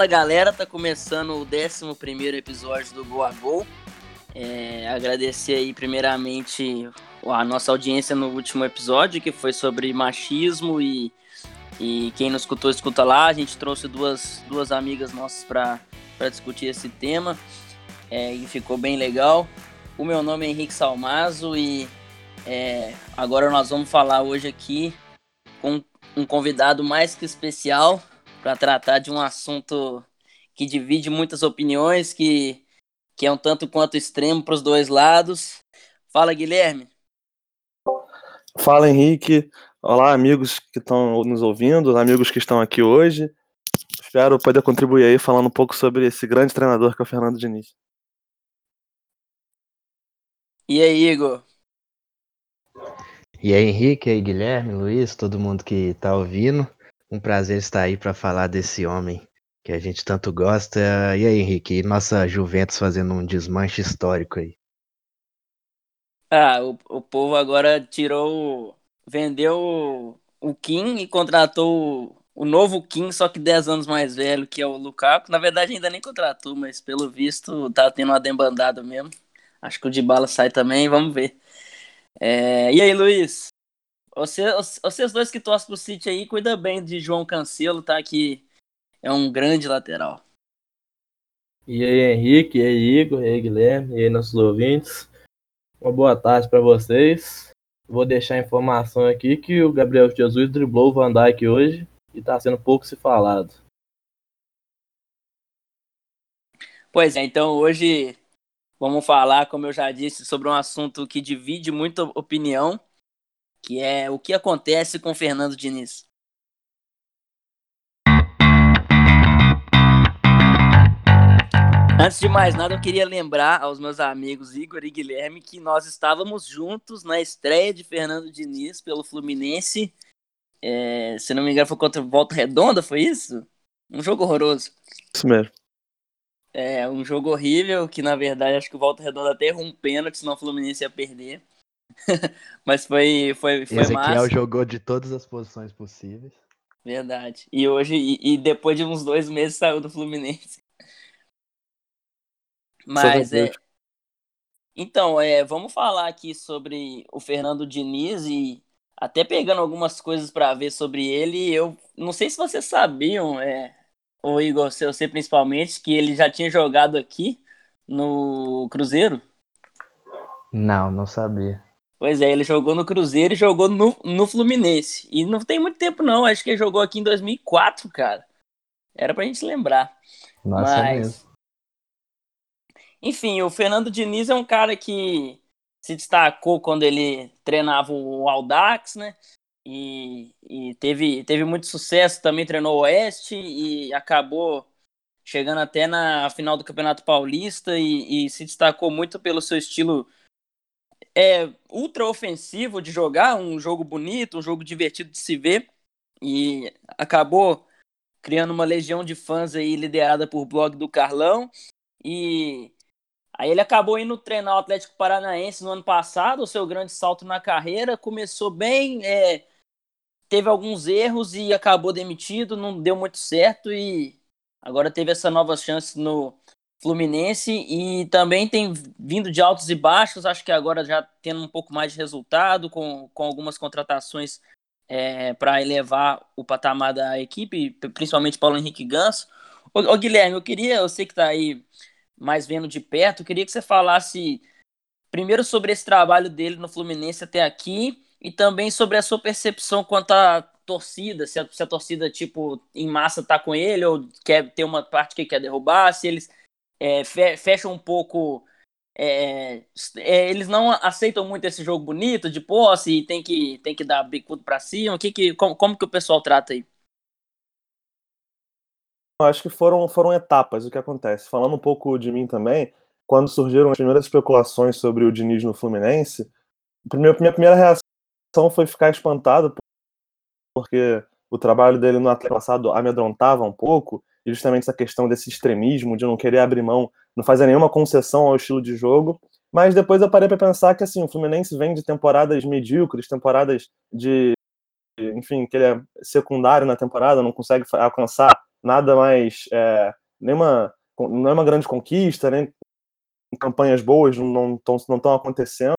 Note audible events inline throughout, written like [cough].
Fala galera, tá começando o 11 episódio do Gol a Gol. É, agradecer aí primeiramente a nossa audiência no último episódio, que foi sobre machismo e, e quem não escutou, escuta lá. A gente trouxe duas, duas amigas nossas para discutir esse tema é, e ficou bem legal. O meu nome é Henrique Salmazo e é, agora nós vamos falar hoje aqui com um convidado mais que especial para tratar de um assunto que divide muitas opiniões, que, que é um tanto quanto extremo para os dois lados. Fala, Guilherme. Fala, Henrique. Olá, amigos que estão nos ouvindo, amigos que estão aqui hoje. Espero poder contribuir aí falando um pouco sobre esse grande treinador que é o Fernando Diniz. E aí, Igor? E aí, Henrique, e aí, Guilherme, Luiz, todo mundo que está ouvindo. Um prazer estar aí para falar desse homem que a gente tanto gosta. E aí, Henrique, nossa Juventus fazendo um desmanche histórico aí. Ah, o, o povo agora tirou. Vendeu o Kim e contratou o, o novo Kim, só que 10 anos mais velho, que é o Lukaku. Na verdade, ainda nem contratou, mas pelo visto tá tendo uma dembandada mesmo. Acho que o de bala sai também, vamos ver. É, e aí, Luiz? Você, vocês dois que torcem pro City aí, cuida bem de João Cancelo, tá? Que é um grande lateral. E aí, Henrique, e aí, Igor, e aí, Guilherme, e aí, nossos ouvintes. Uma boa tarde para vocês. Vou deixar a informação aqui que o Gabriel Jesus driblou o Van Dijk hoje e tá sendo pouco se falado. Pois é, então hoje vamos falar, como eu já disse, sobre um assunto que divide muita opinião, que é o que acontece com Fernando Diniz. Antes de mais nada, eu queria lembrar aos meus amigos Igor e Guilherme que nós estávamos juntos na estreia de Fernando Diniz pelo Fluminense. É, se não me engano, foi contra Volta Redonda, foi isso? Um jogo horroroso. Isso mesmo. É, um jogo horrível, que na verdade acho que o Volta Redonda até errou um pênalti, senão o Fluminense ia perder. [laughs] Mas foi, foi, foi Ezequiel massa. jogou de todas as posições possíveis. Verdade. E hoje, e, e depois de uns dois meses, saiu do Fluminense. [laughs] Mas é. Então, é, vamos falar aqui sobre o Fernando Diniz e até pegando algumas coisas para ver sobre ele. Eu não sei se vocês sabiam, é, o Igor, você principalmente, que ele já tinha jogado aqui no Cruzeiro. Não, não sabia. Pois é, ele jogou no Cruzeiro e jogou no, no Fluminense. E não tem muito tempo, não. Acho que ele jogou aqui em 2004, cara. Era pra gente lembrar. Nossa, é Mas. mesmo. Enfim, o Fernando Diniz é um cara que se destacou quando ele treinava o Audax, né? E, e teve, teve muito sucesso, também treinou o Oeste e acabou chegando até na final do Campeonato Paulista e, e se destacou muito pelo seu estilo é, ultra ofensivo de jogar, um jogo bonito, um jogo divertido de se ver e acabou criando uma legião de fãs aí liderada por blog do Carlão e Aí ele acabou indo treinar o Atlético Paranaense no ano passado, o seu grande salto na carreira. Começou bem, é, teve alguns erros e acabou demitido, não deu muito certo. E agora teve essa nova chance no Fluminense e também tem vindo de altos e baixos. Acho que agora já tendo um pouco mais de resultado, com, com algumas contratações é, para elevar o patamar da equipe, principalmente Paulo Henrique Ganso. Ô, Guilherme, eu queria, eu sei que tá aí mais vendo de perto, eu queria que você falasse primeiro sobre esse trabalho dele no Fluminense até aqui e também sobre a sua percepção quanto à torcida, se a, se a torcida, tipo, em massa tá com ele ou quer ter uma parte que quer derrubar, se eles é, fe, fecham um pouco. É, é, eles não aceitam muito esse jogo bonito de posse e tem que, tem que dar bicudo pra cima. O que que, como, como que o pessoal trata aí? Acho que foram, foram etapas o que acontece. Falando um pouco de mim também, quando surgiram as primeiras especulações sobre o Diniz no Fluminense, minha primeira reação foi ficar espantado, porque o trabalho dele no Atlético passado amedrontava um pouco, e justamente essa questão desse extremismo, de não querer abrir mão, não fazer nenhuma concessão ao estilo de jogo. Mas depois eu parei para pensar que assim, o Fluminense vem de temporadas medíocres, temporadas de. Enfim, que ele é secundário na temporada, não consegue alcançar nada mais, é, nenhuma, não é uma grande conquista, nem campanhas boas não estão não não acontecendo.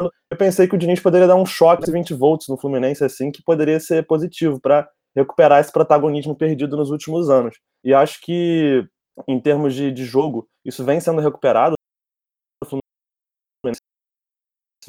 Eu pensei que o Diniz poderia dar um choque de 20 volts no Fluminense, assim, que poderia ser positivo para recuperar esse protagonismo perdido nos últimos anos. E acho que, em termos de, de jogo, isso vem sendo recuperado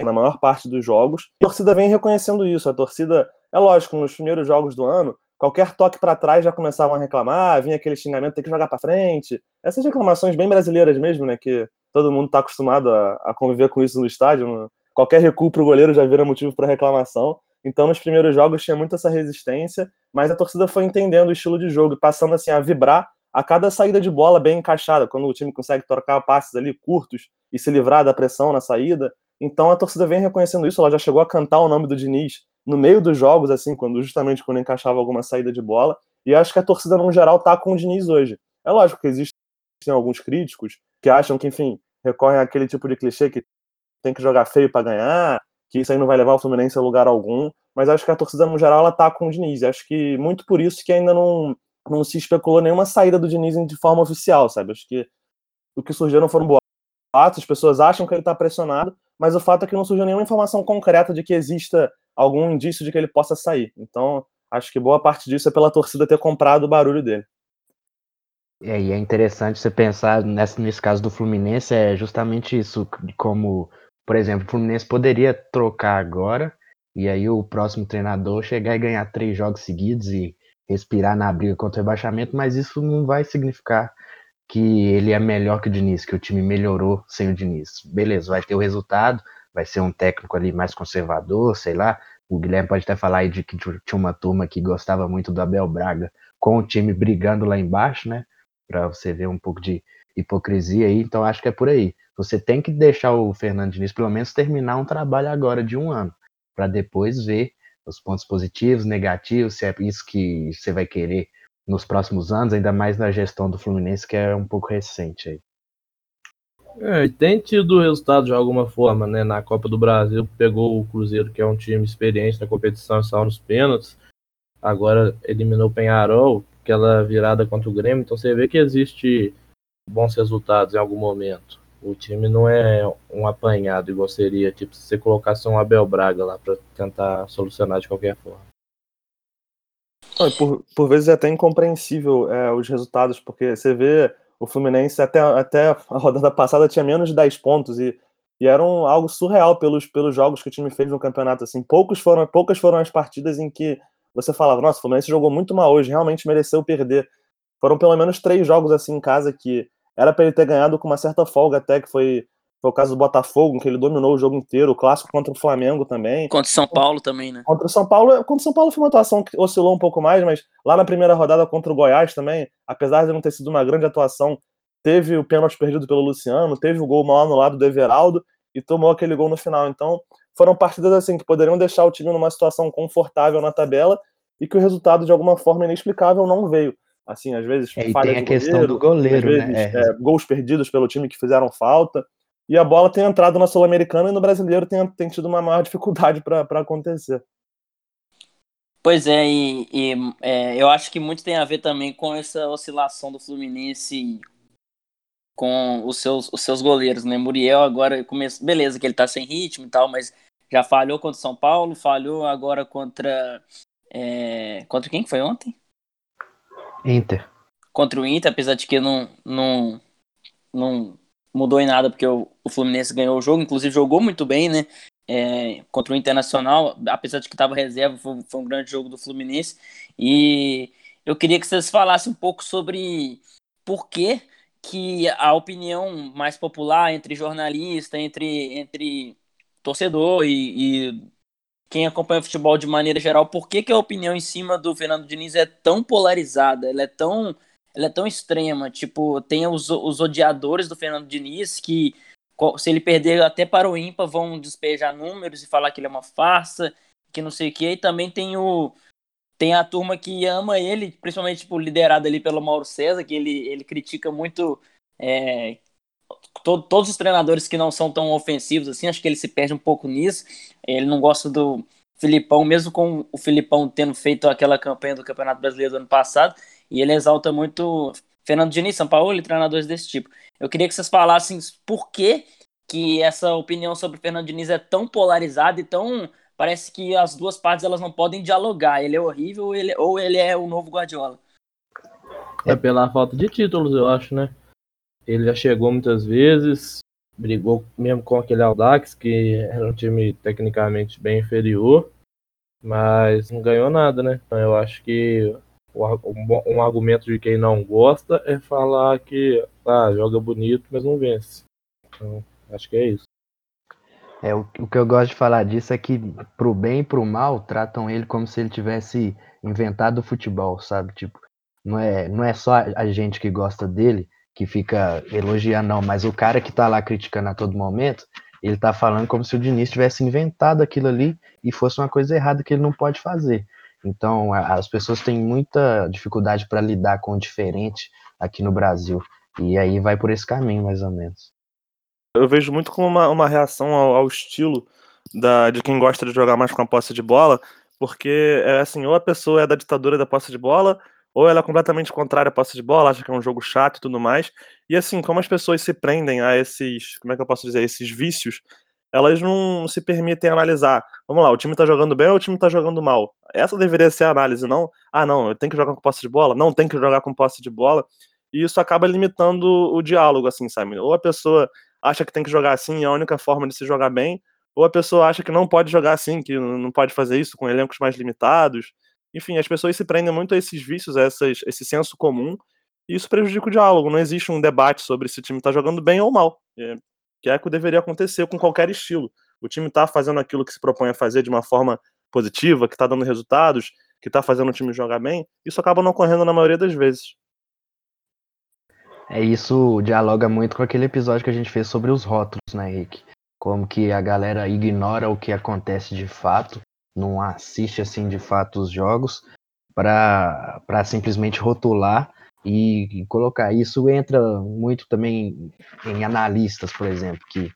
na maior parte dos jogos. A torcida vem reconhecendo isso. A torcida, é lógico, nos primeiros jogos do ano, qualquer toque para trás já começavam a reclamar, vinha aquele xingamento, tem que jogar para frente. Essas reclamações bem brasileiras mesmo, né, que todo mundo está acostumado a, a, conviver com isso no estádio. No, qualquer recuo para o goleiro já vira motivo para reclamação. Então, nos primeiros jogos tinha muito essa resistência, mas a torcida foi entendendo o estilo de jogo, passando assim a vibrar a cada saída de bola bem encaixada, quando o time consegue trocar passes ali curtos e se livrar da pressão na saída. Então a torcida vem reconhecendo isso, ela já chegou a cantar o nome do Diniz no meio dos jogos, assim, quando justamente quando encaixava alguma saída de bola. E acho que a torcida, no geral, tá com o Diniz hoje. É lógico que existem alguns críticos que acham que, enfim, recorrem àquele tipo de clichê que tem que jogar feio para ganhar, que isso aí não vai levar o Fluminense a lugar algum. Mas acho que a torcida, no geral, ela tá com o Diniz. Acho que muito por isso que ainda não, não se especulou nenhuma saída do Diniz de forma oficial, sabe? Acho que o que surgiram foram boatos, as pessoas acham que ele tá pressionado, mas o fato é que não surgiu nenhuma informação concreta de que exista algum indício de que ele possa sair. Então, acho que boa parte disso é pela torcida ter comprado o barulho dele. E aí é interessante você pensar nesse caso do Fluminense, é justamente isso, como, por exemplo, o Fluminense poderia trocar agora, e aí o próximo treinador chegar e ganhar três jogos seguidos e respirar na briga contra o rebaixamento, mas isso não vai significar que ele é melhor que o Diniz, que o time melhorou sem o Diniz. Beleza, vai ter o resultado, vai ser um técnico ali mais conservador, sei lá. O Guilherme pode até falar aí de que tinha uma turma que gostava muito do Abel Braga, com o time brigando lá embaixo, né? Para você ver um pouco de hipocrisia aí. Então acho que é por aí. Você tem que deixar o Fernando Diniz pelo menos terminar um trabalho agora de um ano, para depois ver os pontos positivos, negativos, se é isso que você vai querer nos próximos anos, ainda mais na gestão do Fluminense, que é um pouco recente aí. É, tem tido resultado de alguma forma, né? Na Copa do Brasil, pegou o Cruzeiro, que é um time experiente na competição, saiu nos pênaltis. Agora eliminou o Penharol, aquela virada contra o Grêmio. Então você vê que existe bons resultados em algum momento. O time não é um apanhado igual seria, tipo, se você colocasse um Abel Braga lá para tentar solucionar de qualquer forma. Por, por vezes é até incompreensível é, os resultados, porque você vê o Fluminense até, até a rodada passada tinha menos de 10 pontos e, e era um, algo surreal pelos, pelos jogos que o time fez no campeonato. Assim, poucos foram, poucas foram as partidas em que você falava, nossa, o Fluminense jogou muito mal hoje, realmente mereceu perder. Foram pelo menos três jogos assim em casa que era para ele ter ganhado com uma certa folga até, que foi foi o caso do Botafogo, em que ele dominou o jogo inteiro, o clássico contra o Flamengo também. Contra o São Paulo também, né? Contra o São Paulo, contra o São Paulo foi uma atuação que oscilou um pouco mais, mas lá na primeira rodada contra o Goiás também, apesar de não ter sido uma grande atuação, teve o pênalti perdido pelo Luciano, teve o gol mal anulado do Everaldo e tomou aquele gol no final. Então, foram partidas assim que poderiam deixar o time numa situação confortável na tabela e que o resultado de alguma forma inexplicável não veio. Assim, às vezes é, falha tem a questão goleiro, do goleiro, vezes, né? É. É, gols perdidos pelo time que fizeram falta e a bola tem entrado na Sul-Americana e no brasileiro tem, tem tido uma maior [laughs] dificuldade para acontecer. Pois é, e, e é, eu acho que muito tem a ver também com essa oscilação do Fluminense com os seus, os seus goleiros, né? Muriel agora começa, beleza que ele tá sem ritmo e tal, mas já falhou contra o São Paulo, falhou agora contra é, contra quem que foi ontem? Inter. Contra o Inter, apesar de que não não, não mudou em nada porque o, o Fluminense ganhou o jogo, inclusive jogou muito bem, né? É, contra o Internacional, apesar de que estava reserva, foi, foi, um grande jogo do Fluminense. E eu queria que vocês falassem um pouco sobre por que, que a opinião mais popular entre jornalista, entre, entre torcedor e, e quem acompanha o futebol de maneira geral, por que, que a opinião em cima do Fernando Diniz é tão polarizada, ela é tão ela é tão extrema. Tipo, tem os, os odiadores do Fernando Diniz que, se ele perder até para o ímpar, vão despejar números e falar que ele é uma farsa, que não sei o que. E também tem o. Tem a turma que ama ele, principalmente tipo, liderada ali pelo Mauro César, que ele, ele critica muito é, to, todos os treinadores que não são tão ofensivos assim. Acho que ele se perde um pouco nisso. Ele não gosta do, Filipão, mesmo com o Filipão tendo feito aquela campanha do Campeonato Brasileiro do ano passado, E ele exalta muito Fernando Diniz, São Paulo e treinadores desse tipo. Eu queria que vocês falassem por que, que essa opinião sobre Fernando Diniz é tão polarizada e tão. Parece que as duas partes elas não podem dialogar. Ele é horrível ou ele, ou ele é o novo Guardiola. É pela falta de títulos, eu acho, né? Ele já chegou muitas vezes, brigou mesmo com aquele Audax, que era um time tecnicamente bem inferior, mas não ganhou nada, né? Então eu acho que um argumento de quem não gosta é falar que ah, joga bonito, mas não vence. Então, acho que é isso. É, o, o que eu gosto de falar disso é que, pro bem e pro mal, tratam ele como se ele tivesse inventado o futebol, sabe? Tipo, não é, não é só a gente que gosta dele, que fica elogiando, não, mas o cara que tá lá criticando a todo momento, ele tá falando como se o Diniz tivesse inventado aquilo ali e fosse uma coisa errada que ele não pode fazer. Então, as pessoas têm muita dificuldade para lidar com o diferente aqui no Brasil. E aí vai por esse caminho, mais ou menos. Eu vejo muito como uma, uma reação ao, ao estilo da, de quem gosta de jogar mais com a posse de bola, porque é assim, ou a pessoa é da ditadura da posse de bola, ou ela é completamente contrária à posse de bola, acha que é um jogo chato e tudo mais. E assim, como as pessoas se prendem a esses, como é que eu posso dizer, esses vícios, elas não se permitem analisar. Vamos lá, o time tá jogando bem ou o time tá jogando mal? Essa deveria ser a análise, não, ah, não, eu tenho que jogar com posse de bola? Não, tem que jogar com posse de bola. E isso acaba limitando o diálogo, assim, sabe? Ou a pessoa acha que tem que jogar assim, é a única forma de se jogar bem, ou a pessoa acha que não pode jogar assim, que não pode fazer isso com elencos mais limitados. Enfim, as pessoas se prendem muito a esses vícios, a essas, esse senso comum, e isso prejudica o diálogo. Não existe um debate sobre se o time está jogando bem ou mal. É, que é o que deveria acontecer com qualquer estilo. O time está fazendo aquilo que se propõe a fazer de uma forma positiva, que está dando resultados, que está fazendo o time jogar bem, isso acaba não ocorrendo na maioria das vezes. É isso dialoga muito com aquele episódio que a gente fez sobre os rótulos, né, Henrique? Como que a galera ignora o que acontece de fato, não assiste assim de fato os jogos para simplesmente rotular e colocar. Isso entra muito também em analistas, por exemplo, que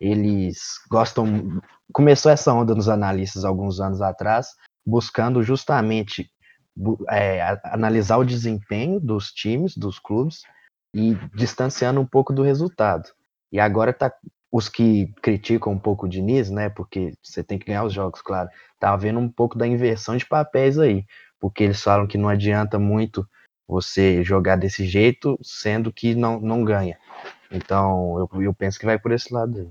eles gostam. Começou essa onda nos analistas alguns anos atrás, buscando justamente é, analisar o desempenho dos times, dos clubes, e distanciando um pouco do resultado. E agora tá os que criticam um pouco o Diniz, né? Porque você tem que ganhar os jogos, claro. Tá havendo um pouco da inversão de papéis aí, porque eles falam que não adianta muito você jogar desse jeito, sendo que não, não ganha. Então, eu, eu penso que vai por esse lado aí.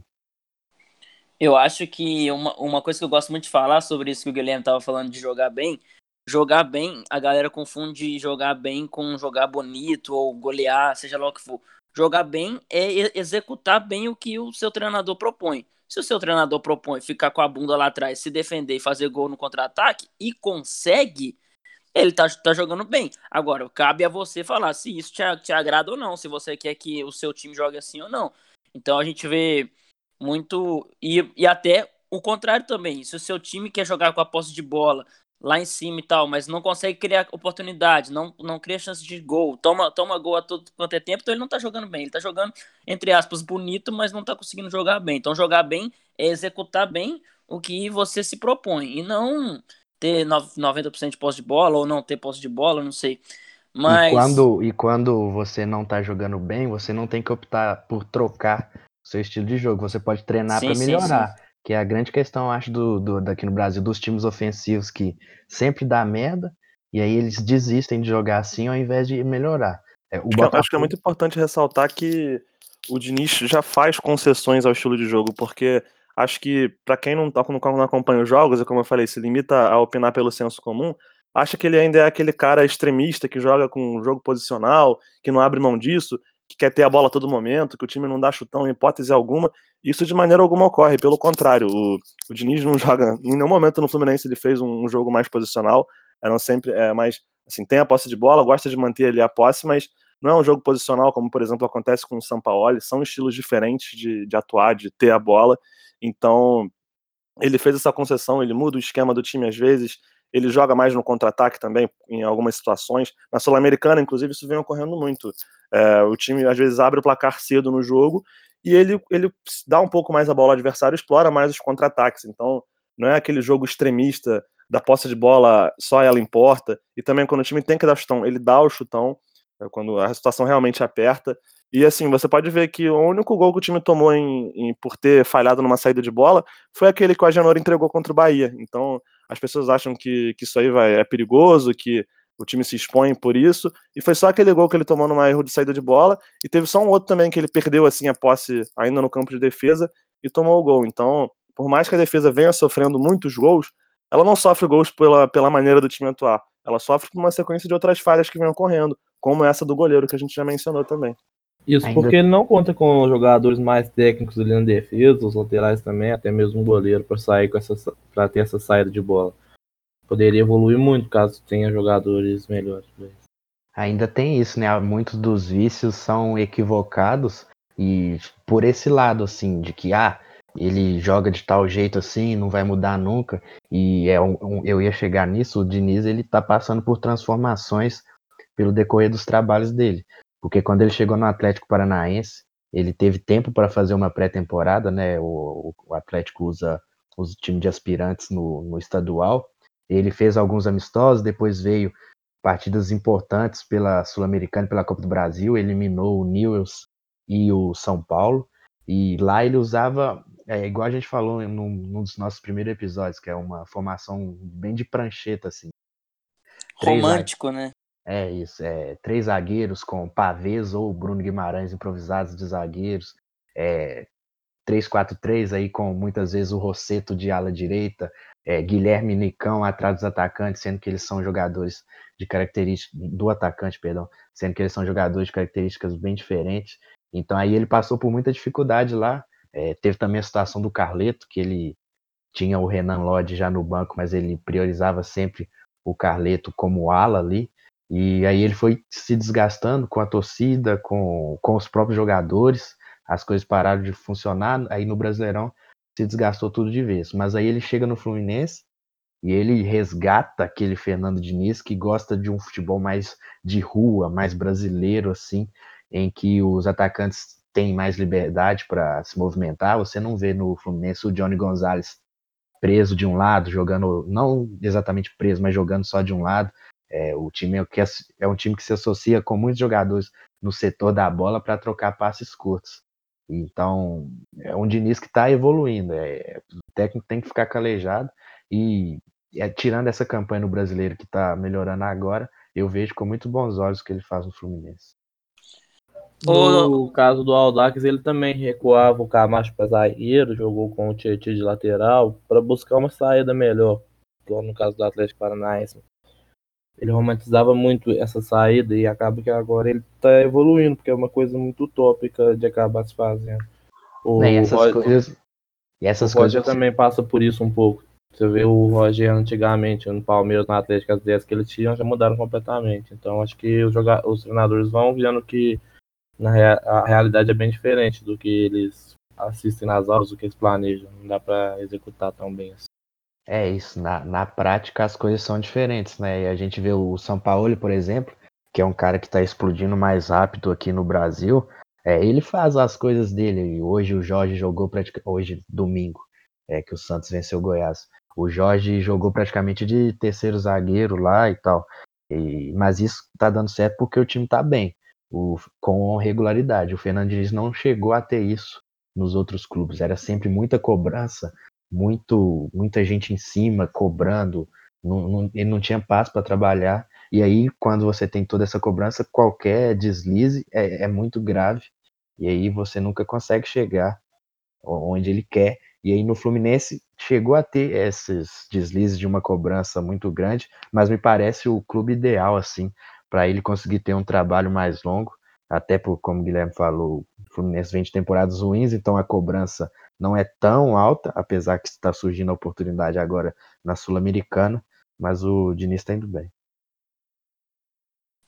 Eu acho que uma, uma coisa que eu gosto muito de falar sobre isso que o Guilherme estava falando de jogar bem, jogar bem, a galera confunde jogar bem com jogar bonito ou golear, seja lá o que for. Jogar bem é executar bem o que o seu treinador propõe. Se o seu treinador propõe ficar com a bunda lá atrás, se defender e fazer gol no contra-ataque e consegue, ele tá, tá jogando bem. Agora, cabe a você falar se isso te, te agrada ou não, se você quer que o seu time jogue assim ou não. Então a gente vê muito. E, e até o contrário também. Se o seu time quer jogar com a posse de bola lá em cima e tal, mas não consegue criar oportunidade, não, não cria chance de gol, toma, toma gol a todo quanto é tempo, então ele não tá jogando bem. Ele tá jogando, entre aspas, bonito, mas não tá conseguindo jogar bem. Então jogar bem é executar bem o que você se propõe. E não ter 90% de posse de bola ou não ter posse de bola, não sei. Mas... E quando, e quando você não tá jogando bem, você não tem que optar por trocar seu estilo de jogo. Você pode treinar para melhorar. Sim, sim. Que é a grande questão, acho, do, do, daqui no Brasil, dos times ofensivos que sempre dá merda, e aí eles desistem de jogar assim ao invés de melhorar. É, o Botafogo... Acho que é muito importante ressaltar que o Diniz já faz concessões ao estilo de jogo, porque acho que para quem não, tá, não acompanha os jogos, e como eu falei, se limita a opinar pelo senso comum, acha que ele ainda é aquele cara extremista que joga com um jogo posicional, que não abre mão disso, que quer ter a bola a todo momento, que o time não dá chutão em hipótese alguma. Isso de maneira alguma ocorre, pelo contrário, o, o Diniz não [laughs] joga, em nenhum momento no Fluminense ele fez um, um jogo mais posicional, eram sempre é, mais, assim, tem a posse de bola, gosta de manter ali a posse, mas não é um jogo posicional, como por exemplo acontece com o Sampaoli, são estilos diferentes de, de atuar, de ter a bola, então, ele fez essa concessão, ele muda o esquema do time às vezes, ele joga mais no contra-ataque também, em algumas situações. Na Sul-Americana, inclusive, isso vem ocorrendo muito. É, o time às vezes abre o placar cedo no jogo e ele, ele dá um pouco mais a bola ao adversário, explora mais os contra-ataques. Então, não é aquele jogo extremista da posse de bola só ela importa, e também quando o time tem que dar chutão, ele dá o chutão, é quando a situação realmente aperta. E assim, você pode ver que o único gol que o time tomou em, em, por ter falhado numa saída de bola foi aquele que o Agenor entregou contra o Bahia. Então, as pessoas acham que, que isso aí vai, é perigoso, que o time se expõe por isso, e foi só aquele gol que ele tomou numa erro de saída de bola, e teve só um outro também que ele perdeu assim a posse ainda no campo de defesa e tomou o gol. Então, por mais que a defesa venha sofrendo muitos gols, ela não sofre gols pela, pela maneira do time atuar. Ela sofre por uma sequência de outras falhas que vem ocorrendo, como essa do goleiro que a gente já mencionou também. Isso Ainda... porque ele não conta com jogadores mais técnicos ali na defesa, os laterais também, até mesmo o goleiro para sair com essa para ter essa saída de bola. Poderia evoluir muito caso tenha jogadores melhores. Ainda tem isso, né? Muitos dos vícios são equivocados e por esse lado assim de que ah, ele joga de tal jeito assim, não vai mudar nunca. E é um, um, eu ia chegar nisso, o Diniz ele tá passando por transformações pelo decorrer dos trabalhos dele. Porque quando ele chegou no Atlético Paranaense, ele teve tempo para fazer uma pré-temporada, né? O, o, Atlético usa o time de aspirantes no, no estadual. Ele fez alguns amistosos, depois veio partidas importantes pela Sul-Americana e pela Copa do Brasil, eliminou o Newells e o São Paulo. E lá ele usava, é, igual a gente falou num, num, dos nossos primeiros episódios, que é uma formação bem de prancheta, assim. Romântico, né? É isso, é três zagueiros com Pavês ou Bruno Guimarães improvisados de zagueiros, é, 3-4-3 aí com muitas vezes o Rosseto de ala direita, é, Guilherme Nicão atrás dos atacantes, sendo que eles são jogadores de características do atacante, perdão, sendo que eles são jogadores de características bem diferentes. Então aí ele passou por muita dificuldade lá. É, teve também a situação do Carleto, que ele tinha o Renan Lodge já no banco, mas ele priorizava sempre o Carleto como ala ali. E aí ele foi se desgastando com a torcida, com, com os próprios jogadores, as coisas pararam de funcionar, aí no Brasileirão se desgastou tudo de vez. Mas aí ele chega no Fluminense e ele resgata aquele Fernando Diniz que gosta de um futebol mais de rua, mais brasileiro, assim, em que os atacantes têm mais liberdade para se movimentar. Você não vê no Fluminense o Johnny Gonzalez preso de um lado, jogando, não exatamente preso, mas jogando só de um lado. É, o time é, é um time que se associa com muitos jogadores no setor da bola para trocar passes curtos. Então, é um Diniz que está evoluindo. É, o técnico tem que ficar calejado e é, tirando essa campanha no brasileiro que está melhorando agora, eu vejo com muito bons olhos o que ele faz no Fluminense. No caso do Aldax, ele também recuava o Camacho para zagueiro, jogou com o Tietchan de lateral para buscar uma saída melhor, igual no caso do Atlético Paranaense ele romantizava muito essa saída e acaba que agora ele tá evoluindo, porque é uma coisa muito utópica de acabar se fazendo. O, e essas Roger, coisas. E essas o Roger coisas... também passa por isso um pouco. Você vê o Roger antigamente no Palmeiras, na Atlético, as ideias que ele tinha já mudaram completamente. Então acho que os, jogadores, os treinadores vão vendo que na rea... a realidade é bem diferente do que eles assistem nas aulas, do que eles planejam. Não dá para executar tão bem assim. É isso, na, na prática as coisas são diferentes, né? E a gente vê o São Paulo, por exemplo, que é um cara que está explodindo mais rápido aqui no Brasil. É, ele faz as coisas dele. Hoje o Jorge jogou praticamente. Hoje, domingo, é que o Santos venceu o Goiás. O Jorge jogou praticamente de terceiro zagueiro lá e tal. E, mas isso tá dando certo porque o time tá bem, o, com regularidade. O Fernandes não chegou a ter isso nos outros clubes. Era sempre muita cobrança muito muita gente em cima cobrando, não, não, ele não tinha paz para trabalhar. E aí, quando você tem toda essa cobrança, qualquer deslize é, é, muito grave. E aí você nunca consegue chegar onde ele quer. E aí no Fluminense chegou a ter esses deslizes de uma cobrança muito grande, mas me parece o clube ideal assim para ele conseguir ter um trabalho mais longo. Até por, como o Guilherme falou, o Fluminense vem de temporadas ruins, então a cobrança não é tão alta, apesar que está surgindo a oportunidade agora na Sul-Americana, mas o Diniz está indo bem.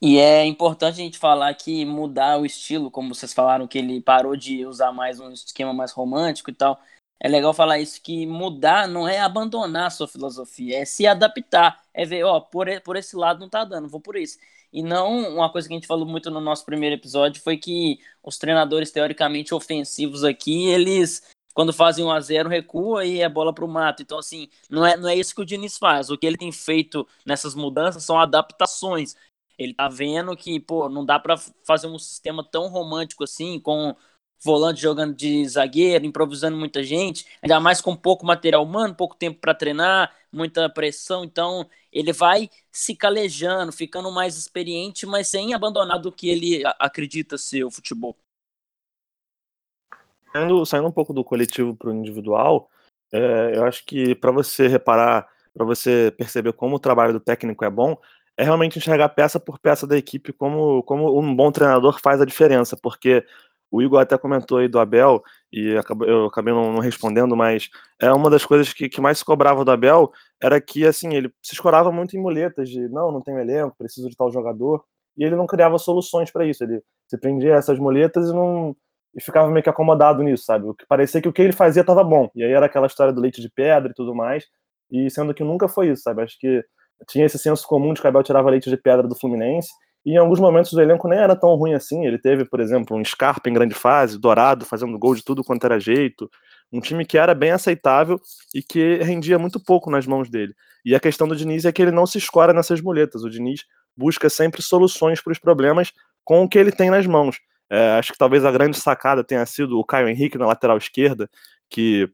E é importante a gente falar que mudar o estilo, como vocês falaram que ele parou de usar mais um esquema mais romântico e tal. É legal falar isso que mudar não é abandonar a sua filosofia, é se adaptar, é ver, ó, por, por esse lado não tá dando, vou por isso. E não uma coisa que a gente falou muito no nosso primeiro episódio foi que os treinadores teoricamente ofensivos aqui, eles quando fazem 1 a 0 recua e é bola para o mato. Então, assim, não é, não é isso que o Diniz faz. O que ele tem feito nessas mudanças são adaptações. Ele tá vendo que, pô, não dá para fazer um sistema tão romântico assim, com volante jogando de zagueiro, improvisando muita gente, ainda mais com pouco material humano, pouco tempo para treinar, muita pressão. Então, ele vai se calejando, ficando mais experiente, mas sem abandonar do que ele acredita ser o futebol. Saindo, saindo um pouco do coletivo para o individual, é, eu acho que para você reparar, para você perceber como o trabalho do técnico é bom, é realmente enxergar peça por peça da equipe como, como um bom treinador faz a diferença, porque o Igor até comentou aí do Abel, e eu acabei não, não respondendo, mas é uma das coisas que, que, mais se cobrava do Abel era que assim ele se escorava muito em muletas de não, não tenho elenco, preciso de tal jogador, e ele não criava soluções para isso. Ele se prendia a essas muletas e não e ficava meio que acomodado nisso, sabe? O que parecia que o que ele fazia estava bom. E aí era aquela história do leite de pedra e tudo mais, e sendo que nunca foi isso, sabe? Acho que tinha esse senso comum de que o Abel tirava leite de pedra do Fluminense e em alguns momentos o elenco nem era tão ruim assim. Ele teve, por exemplo, um Scarpa em grande fase, Dourado fazendo gol de tudo quanto era jeito. Um time que era bem aceitável e que rendia muito pouco nas mãos dele. E a questão do Diniz é que ele não se escora nessas muletas. O Diniz busca sempre soluções para os problemas com o que ele tem nas mãos. É, acho que talvez a grande sacada tenha sido o Caio Henrique na lateral esquerda, que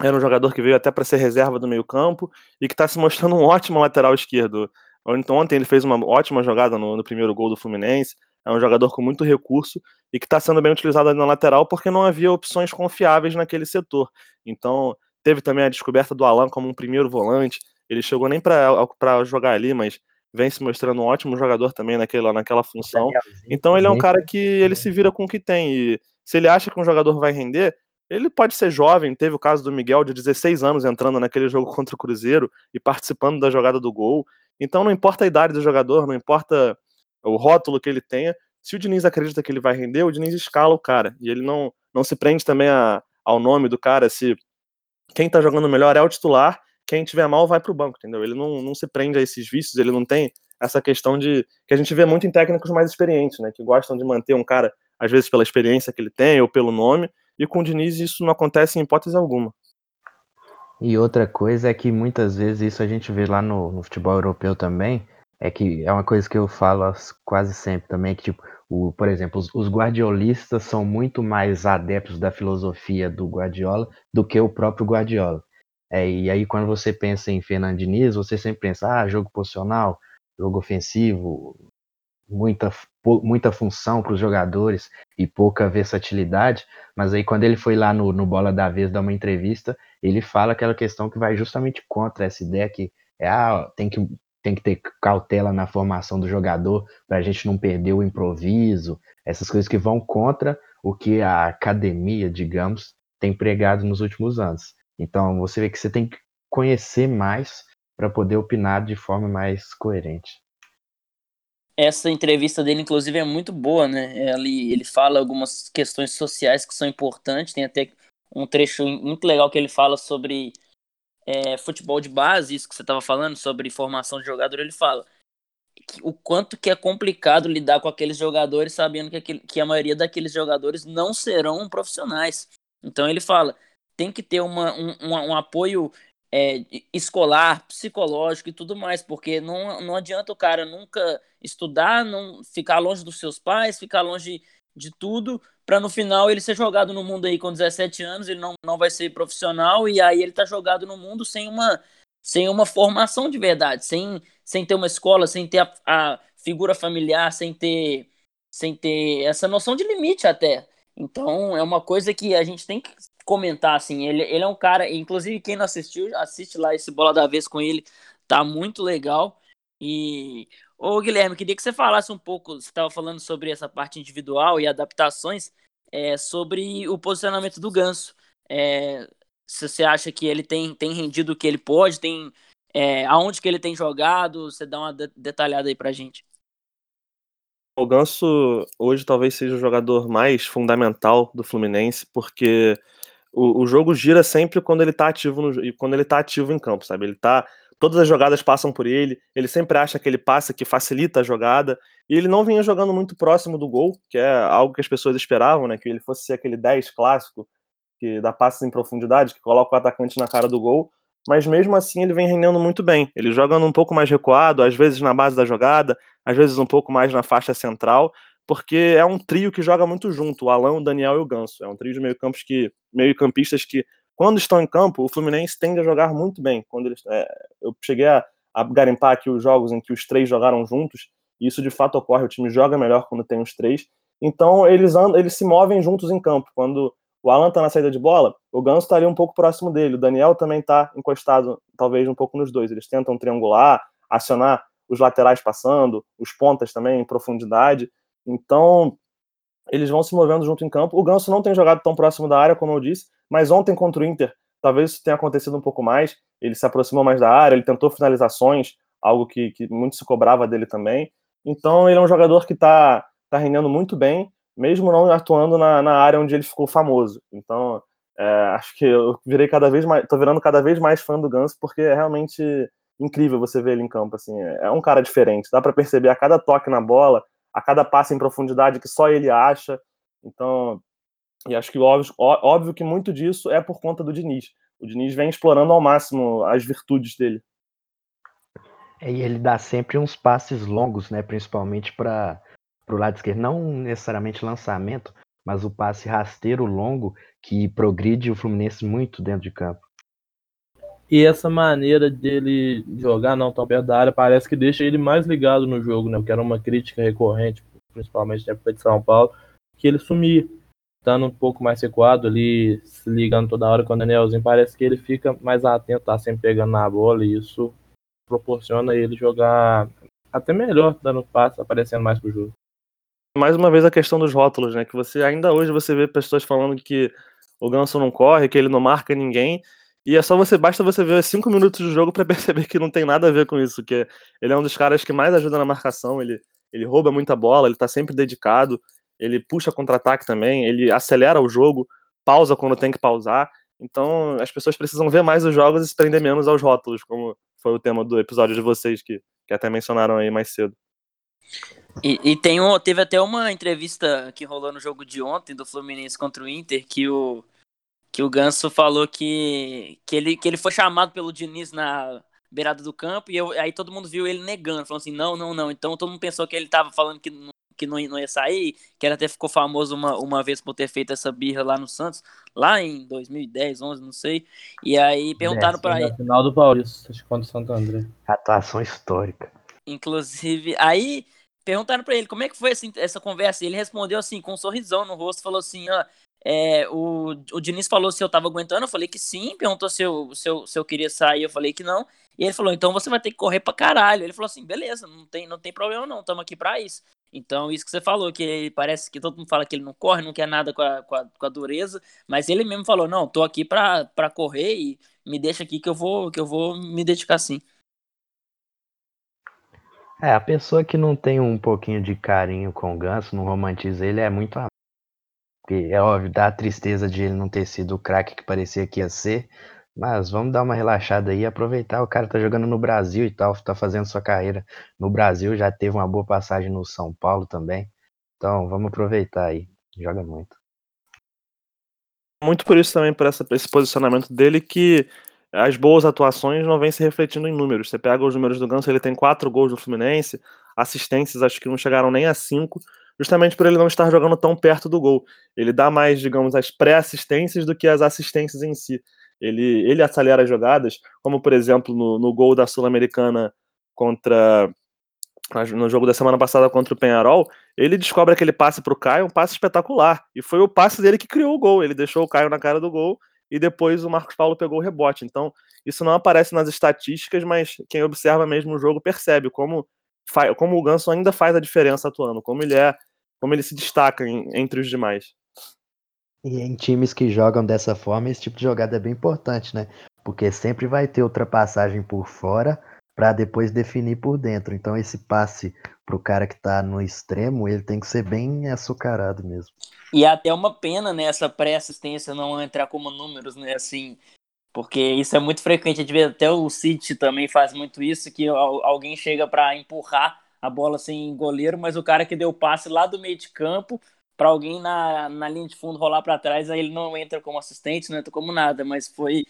era um jogador que veio até para ser reserva do meio-campo e que está se mostrando um ótimo lateral esquerdo. Então, ontem ele fez uma ótima jogada no, no, primeiro gol do Fluminense. É um jogador com muito recurso e que está sendo bem utilizado na lateral porque não havia opções confiáveis naquele setor. Então, teve também a descoberta do Alan como um primeiro volante. Ele chegou nem para jogar ali, mas vem se mostrando um ótimo jogador também naquela, naquela função. Então, ele é um cara que ele se vira com o que tem. E se ele acha que um jogador vai render, ele pode ser jovem. Teve o caso do Miguel, de 16 anos, entrando naquele jogo contra o Cruzeiro e participando da jogada do gol. Então não importa a idade do jogador, não importa o rótulo que ele tenha, se o Diniz acredita que ele vai render, o Diniz escala o cara. E ele não, não se prende também a, ao nome do cara, se quem tá jogando melhor é o titular, quem tiver mal vai pro banco, entendeu? Ele não, não se prende a esses vícios, ele não tem essa questão de que a gente vê muito em técnicos mais experientes, né, que gostam de manter um cara às vezes pela experiência que ele tem ou pelo nome, e com o Diniz isso não acontece em hipótese alguma. E outra coisa é que muitas vezes isso a gente vê lá no, no futebol europeu também, é que é uma coisa que eu falo quase sempre também, que tipo, o, por exemplo, os, os, guardiolistas são muito mais adeptos da filosofia do Guardiola do que o próprio Guardiola. É, e aí quando você pensa em Fernando Diniz, você sempre pensa, ah, jogo posicional, jogo ofensivo, muita, muita função para os jogadores e pouca versatilidade, mas aí quando ele foi lá no, no Bola da Vez dar uma entrevista, ele fala aquela questão que vai justamente contra essa ideia que é, ah, tem que, tem que ter cautela na formação do jogador para a gente não perder o improviso, essas coisas que vão contra o que a academia, digamos, tem pregado nos últimos anos. Então você vê que você tem que conhecer mais para poder opinar de forma mais coerente. Essa entrevista dele, inclusive, é muito boa, né? Ele, ele fala algumas questões sociais que são importantes. Tem até um trecho muito legal que ele fala sobre é, futebol de base, isso que você estava falando, sobre formação de jogador. Ele fala que, o quanto que é complicado lidar com aqueles jogadores, sabendo que, aquele, que a maioria daqueles jogadores não serão profissionais. Então ele fala, tem que ter uma, um, um, um apoio é, escolar, psicológico e tudo mais, porque não, não adianta o cara nunca estudar, não ficar longe dos seus pais, ficar longe de tudo, para no final ele ser jogado no mundo aí com 17 anos, ele não, não vai ser profissional e aí ele tá jogado no mundo sem uma sem uma formação de verdade, sem, sem ter uma escola, sem ter a, a figura familiar, sem ter sem ter essa noção de limite até. Então é uma coisa que a gente tem que comentar assim. Ele, ele é um cara, inclusive quem não assistiu, assiste lá esse bola da vez com ele, tá muito legal. E Ô Guilherme, queria que você falasse um pouco, você estava falando sobre essa parte individual e adaptações, é, sobre o posicionamento do Ganso. É, se você acha que ele tem, tem rendido o que ele pode, tem é, aonde que ele tem jogado, você dá uma de detalhada aí pra gente. O Ganso hoje talvez seja o jogador mais fundamental do Fluminense, porque o, o jogo gira sempre quando ele tá ativo no, quando ele tá ativo em campo, sabe? Ele tá todas as jogadas passam por ele, ele sempre acha aquele passe que facilita a jogada, e ele não vinha jogando muito próximo do gol, que é algo que as pessoas esperavam, né, que ele fosse ser aquele 10 clássico, que dá passes em profundidade, que coloca o atacante na cara do gol, mas mesmo assim ele vem rendendo muito bem. Ele jogando um pouco mais recuado, às vezes na base da jogada, às vezes um pouco mais na faixa central, porque é um trio que joga muito junto, o Alão, o Daniel e o Ganso. É um trio de meio-campos que meio-campistas que quando estão em campo, o Fluminense tende a jogar muito bem. Quando eles, é, eu cheguei a, a garimpar aqui os jogos em que os três jogaram juntos, e isso de fato ocorre, o time joga melhor quando tem os três. Então eles andam, eles se movem juntos em campo. Quando o Alan tá na saída de bola, o Ganso tá ali um pouco próximo dele. O Daniel também tá encostado, talvez um pouco nos dois. Eles tentam triangular, acionar os laterais passando, os pontas também em profundidade. Então, eles vão se movendo junto em campo. O Ganso não tem jogado tão próximo da área, como eu disse, mas ontem contra o Inter, talvez isso tenha acontecido um pouco mais. Ele se aproximou mais da área, ele tentou finalizações, algo que, que muito se cobrava dele também. Então, ele é um jogador que está tá rendendo muito bem mesmo não atuando na, na área onde ele ficou famoso. Então, é, acho que eu virei cada vez mais, tô virando cada vez mais fã do Ganso, porque é realmente incrível você ver ele em campo, assim, é um cara diferente, dá para perceber a cada toque na bola, a cada passe em profundidade que só ele acha, então, e acho que óbvio, óbvio que muito disso é por conta do Diniz, o Diniz vem explorando ao máximo as virtudes dele. É, e ele dá sempre uns passes longos, né, principalmente para o lado esquerdo, não necessariamente lançamento, mas o passe rasteiro longo que progride o Fluminense muito dentro de campo. E essa maneira dele jogar não tão perto da área parece que deixa ele mais ligado no jogo, né? Que era uma crítica recorrente, principalmente na época de São Paulo, que ele sumia, estando um pouco mais recuado ali, se ligando toda hora com o Danielzinho, parece que ele fica mais atento, tá sempre pegando na bola e isso proporciona ele jogar até melhor, dando passe, aparecendo mais pro jogo mais uma vez a questão dos rótulos, né? Que você ainda hoje você vê pessoas falando que o Ganso não corre, que ele não marca ninguém. E é só você, basta você ver cinco minutos do jogo para [laughs] perceber que não tem nada a ver com isso, que ele é um dos caras que mais ajuda na marcação, ele, ele rouba muita bola, ele tá sempre dedicado, ele puxa contra-ataque também, ele acelera o jogo, pausa quando tem que pausar. Então as pessoas precisam ver mais os jogos e se prender menos aos rótulos, como foi o tema do episódio de vocês que, que até mencionaram aí mais cedo. E, e, tem um, teve até uma entrevista que rolou no jogo de ontem do Fluminense contra o Inter que o que o Ganso falou que, que, ele, que ele foi chamado pelo Diniz na beirada do campo e eu, aí todo mundo viu ele negando, falando assim, não, não, não. Então todo mundo pensou que ele tava falando que não, que não, não ia sair, que ele até ficou famoso uma, uma vez por ter feito essa birra lá no Santos, lá em 2010, 11, não sei. E aí perguntaram para ele. final do Paulista, contra o Santo André. Atuação histórica. Inclusive, aí perguntaram para ele como é que foi essa, essa conversa. E ele respondeu assim, com um sorrisão no rosto, falou assim: ó, é, o, o Diniz falou se eu tava aguentando, eu falei que sim, perguntou se eu, se, eu, se eu queria sair, eu falei que não. E ele falou, então você vai ter que correr pra caralho. Ele falou assim, beleza, não tem, não tem problema não, estamos aqui pra isso. Então, isso que você falou, que parece que todo mundo fala que ele não corre, não quer nada com a, com a, com a dureza, mas ele mesmo falou, não, tô aqui pra, pra correr e me deixa aqui que eu vou, que eu vou me dedicar sim. É, a pessoa que não tem um pouquinho de carinho com o Ganso, não romantiza ele, é muito Porque é óbvio, dá a tristeza de ele não ter sido o craque que parecia que ia ser. Mas vamos dar uma relaxada aí, aproveitar. O cara tá jogando no Brasil e tal, tá fazendo sua carreira no Brasil, já teve uma boa passagem no São Paulo também. Então vamos aproveitar aí. Joga muito. Muito por isso também, por essa, esse posicionamento dele, que as boas atuações não vêm se refletindo em números. Você pega os números do Ganso, ele tem quatro gols do Fluminense, assistências acho que não chegaram nem a cinco, justamente por ele não estar jogando tão perto do gol. Ele dá mais, digamos, as pré-assistências do que as assistências em si. Ele, ele acelera as jogadas, como por exemplo no, no gol da Sul-Americana contra no jogo da semana passada contra o Penharol, ele descobre aquele passe para o Caio, um passe espetacular. E foi o passe dele que criou o gol. Ele deixou o Caio na cara do gol e depois o Marcos Paulo pegou o rebote. Então, isso não aparece nas estatísticas, mas quem observa mesmo o jogo percebe como, como o Ganso ainda faz a diferença atuando, como ele é, como ele se destaca em, entre os demais. E em times que jogam dessa forma, esse tipo de jogada é bem importante, né? Porque sempre vai ter ultrapassagem por fora para depois definir por dentro. Então esse passe pro cara que tá no extremo, ele tem que ser bem açucarado mesmo. E é até uma pena, né, essa pré-assistência não entrar como números, né, assim, porque isso é muito frequente, a gente vê até o City também faz muito isso, que alguém chega para empurrar a bola sem goleiro, mas o cara que deu o passe lá do meio de campo para alguém na, na linha de fundo rolar para trás, aí ele não entra como assistente, não entra como nada, mas foi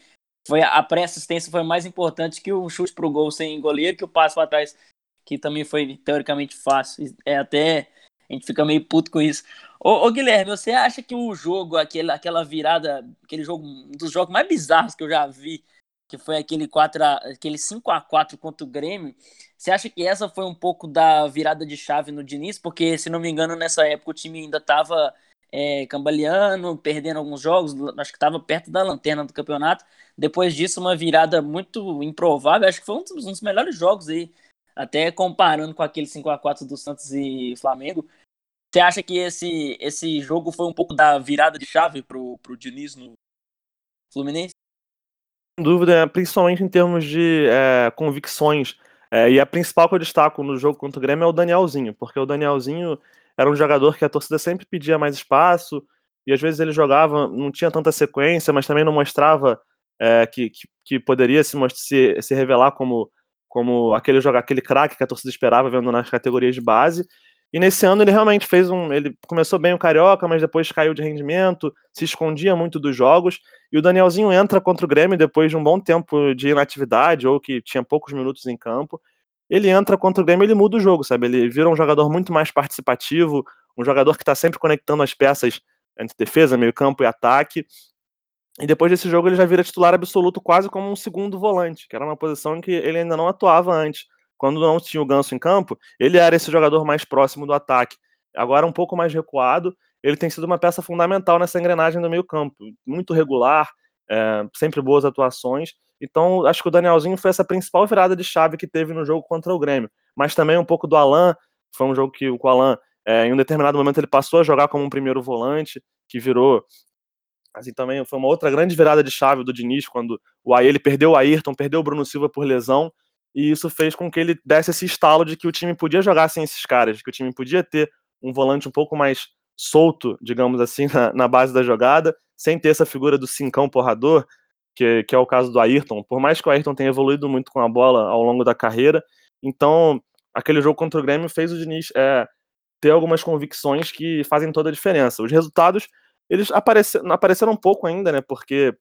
foi a pré-assistência foi mais importante que o chute pro gol sem goleiro, que o passe para trás, que também foi teoricamente fácil. É até a gente fica meio puto com isso. Ô, ô, Guilherme, você acha que o jogo, aquele, aquela virada, aquele jogo, um dos jogos mais bizarros que eu já vi, que foi aquele, 4 a, aquele 5 a 4 contra o Grêmio, você acha que essa foi um pouco da virada de chave no Diniz? Porque, se não me engano, nessa época o time ainda estava é, cambaleando, perdendo alguns jogos, acho que estava perto da lanterna do campeonato. Depois disso, uma virada muito improvável, acho que foi um dos, um dos melhores jogos aí, até comparando com aquele 5 a 4 do Santos e Flamengo. Você acha que esse, esse jogo foi um pouco da virada de chave pro, pro Diniz no Fluminense? Sem dúvida, principalmente em termos de é, convicções. É, e a principal que eu destaco no jogo contra o Grêmio é o Danielzinho, porque o Danielzinho era um jogador que a torcida sempre pedia mais espaço, e às vezes ele jogava, não tinha tanta sequência, mas também não mostrava é, que, que, que, poderia se, se, se revelar como, como aquele jogar aquele craque que a torcida esperava vendo nas categorias de base. E nesse ano ele realmente fez um. Ele começou bem o Carioca, mas depois caiu de rendimento, se escondia muito dos jogos. E o Danielzinho entra contra o Grêmio depois de um bom tempo de inatividade, ou que tinha poucos minutos em campo. Ele entra contra o Grêmio ele muda o jogo, sabe? Ele vira um jogador muito mais participativo, um jogador que está sempre conectando as peças entre defesa, meio-campo e ataque. E depois desse jogo ele já vira titular absoluto, quase como um segundo volante, que era uma posição em que ele ainda não atuava antes quando não tinha o Ganso em campo, ele era esse jogador mais próximo do ataque. Agora, um pouco mais recuado, ele tem sido uma peça fundamental nessa engrenagem do meio-campo. Muito regular, é, sempre boas atuações. Então, acho que o Danielzinho foi essa principal virada de chave que teve no jogo contra o Grêmio. Mas também um pouco do Alan. Foi um jogo que o Alan, é, em um determinado momento, ele passou a jogar como um primeiro volante, que virou. Assim, também foi uma outra grande virada de chave do Diniz, quando o ele perdeu o Ayrton, perdeu o Bruno Silva por lesão, e isso fez com que ele desse esse estalo de que o time podia jogar sem esses caras, que o time podia ter um volante um pouco mais solto, digamos assim, [laughs] na, na base da jogada, sem ter essa figura do cincão porrador, que, que é o caso do Ayrton. Por mais que o Ayrton tenha evoluído muito com a bola ao longo da carreira, então aquele jogo contra o Grêmio fez o Diniz é, ter algumas convicções que fazem toda a diferença. Os resultados eles apareceram, apareceram um pouco ainda, né? Porque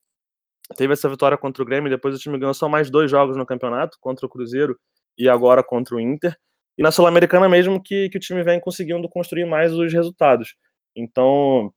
teve essa vitória contra o Grêmio, depois o time ganhou só mais dois jogos no campeonato, contra o Cruzeiro e agora contra o Inter. E na Sul-Americana mesmo que, que o time vem conseguindo construir mais os resultados. Então,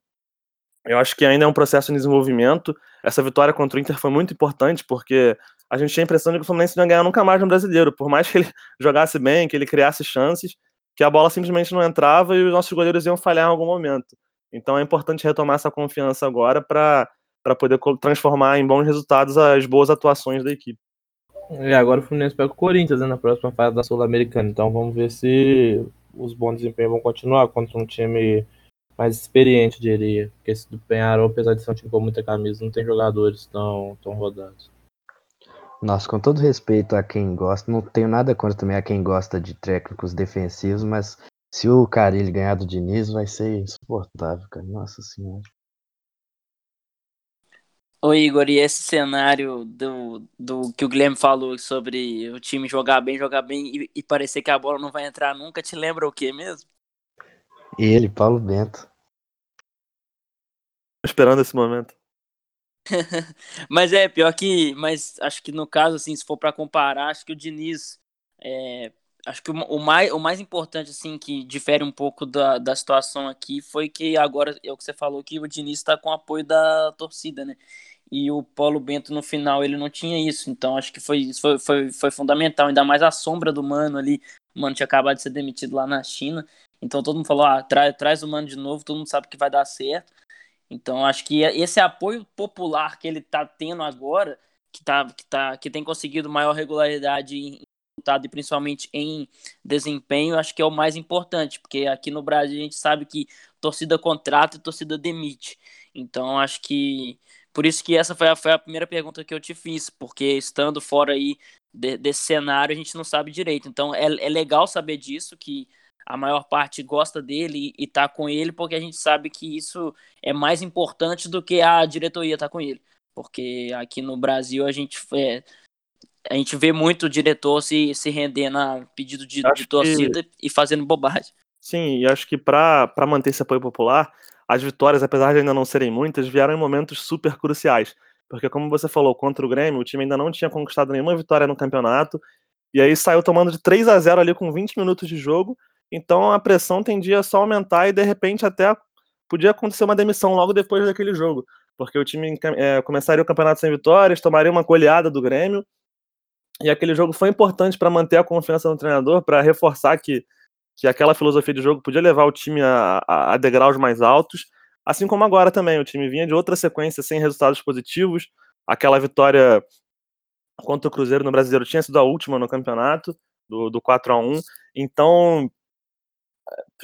eu acho que ainda é um processo em desenvolvimento. Essa vitória contra o Inter foi muito importante, porque a gente tinha a impressão de que o Fluminense não ia ganhar nunca mais no brasileiro. Por mais que ele [laughs] jogasse bem, que ele criasse chances, que a bola simplesmente não entrava e os nossos goleiros iam falhar em algum momento. Então é importante retomar essa confiança agora para para poder transformar em bons resultados as boas atuações da equipe. E agora o Fluminense pega o Corinthians né, na próxima fase da Sul-Americana. Então vamos ver se os bons desempenhos vão continuar contra um time mais experiente, diria. Porque esse do Penharol, apesar de ser um time com muita camisa, não tem jogadores tão, tão rodados. Nossa, com todo respeito a quem gosta, não tenho nada contra também a quem gosta de técnicos defensivos, mas se o Carilli ganhar do Diniz, vai ser insuportável, cara. Nossa senhora. Ô Igor, e esse cenário do, do que o Guilherme falou sobre o time jogar bem, jogar bem e, e parecer que a bola não vai entrar nunca, te lembra o que mesmo? Ele, Paulo Bento. Esperando esse momento. [laughs] mas é, pior que. Mas acho que no caso, assim, se for para comparar, acho que o Diniz. É, acho que o, o, mais, o mais importante, assim, que difere um pouco da, da situação aqui foi que agora, é o que você falou, que o Diniz está com apoio da torcida, né? E o Paulo Bento no final ele não tinha isso, então acho que foi, foi, foi, foi fundamental, ainda mais a sombra do Mano ali, o Mano tinha acabado de ser demitido lá na China, então todo mundo falou, ah, tra traz o Mano de novo, todo mundo sabe que vai dar certo, então acho que esse apoio popular que ele tá tendo agora, que, tá, que, tá, que tem conseguido maior regularidade em resultado e principalmente em desempenho, acho que é o mais importante, porque aqui no Brasil a gente sabe que torcida contrata e torcida demite, então acho que por isso que essa foi a, foi a primeira pergunta que eu te fiz, porque estando fora aí de, desse cenário, a gente não sabe direito. Então é, é legal saber disso, que a maior parte gosta dele e, está com ele, porque a gente sabe que isso é mais importante do que a diretoria estar tá com ele. Porque aqui no Brasil a gente é, a gente vê muito o diretor se, se render na pedido de, de torcida que... e fazendo bobagem. Sim, e acho que para manter esse apoio popular, as vitórias, apesar de ainda não serem muitas, vieram em momentos super cruciais. Porque, como você falou, contra o Grêmio, o time ainda não tinha conquistado nenhuma vitória no campeonato, e aí saiu tomando de 3 a 0 ali com 20 minutos de jogo, então a pressão tendia só a aumentar e de repente até podia acontecer uma demissão logo depois daquele jogo, porque o time é, começaria o campeonato sem vitórias, tomaria uma goleada do Grêmio, e aquele jogo foi importante para manter a confiança no treinador, para reforçar que, que aquela filosofia de jogo podia levar o time a, a, degraus mais altos, assim como agora também, o time vinha de outra sequência sem resultados positivos, aquela vitória contra o Cruzeiro no Brasileiro tinha sido a última no campeonato, do, do 4 a 1 então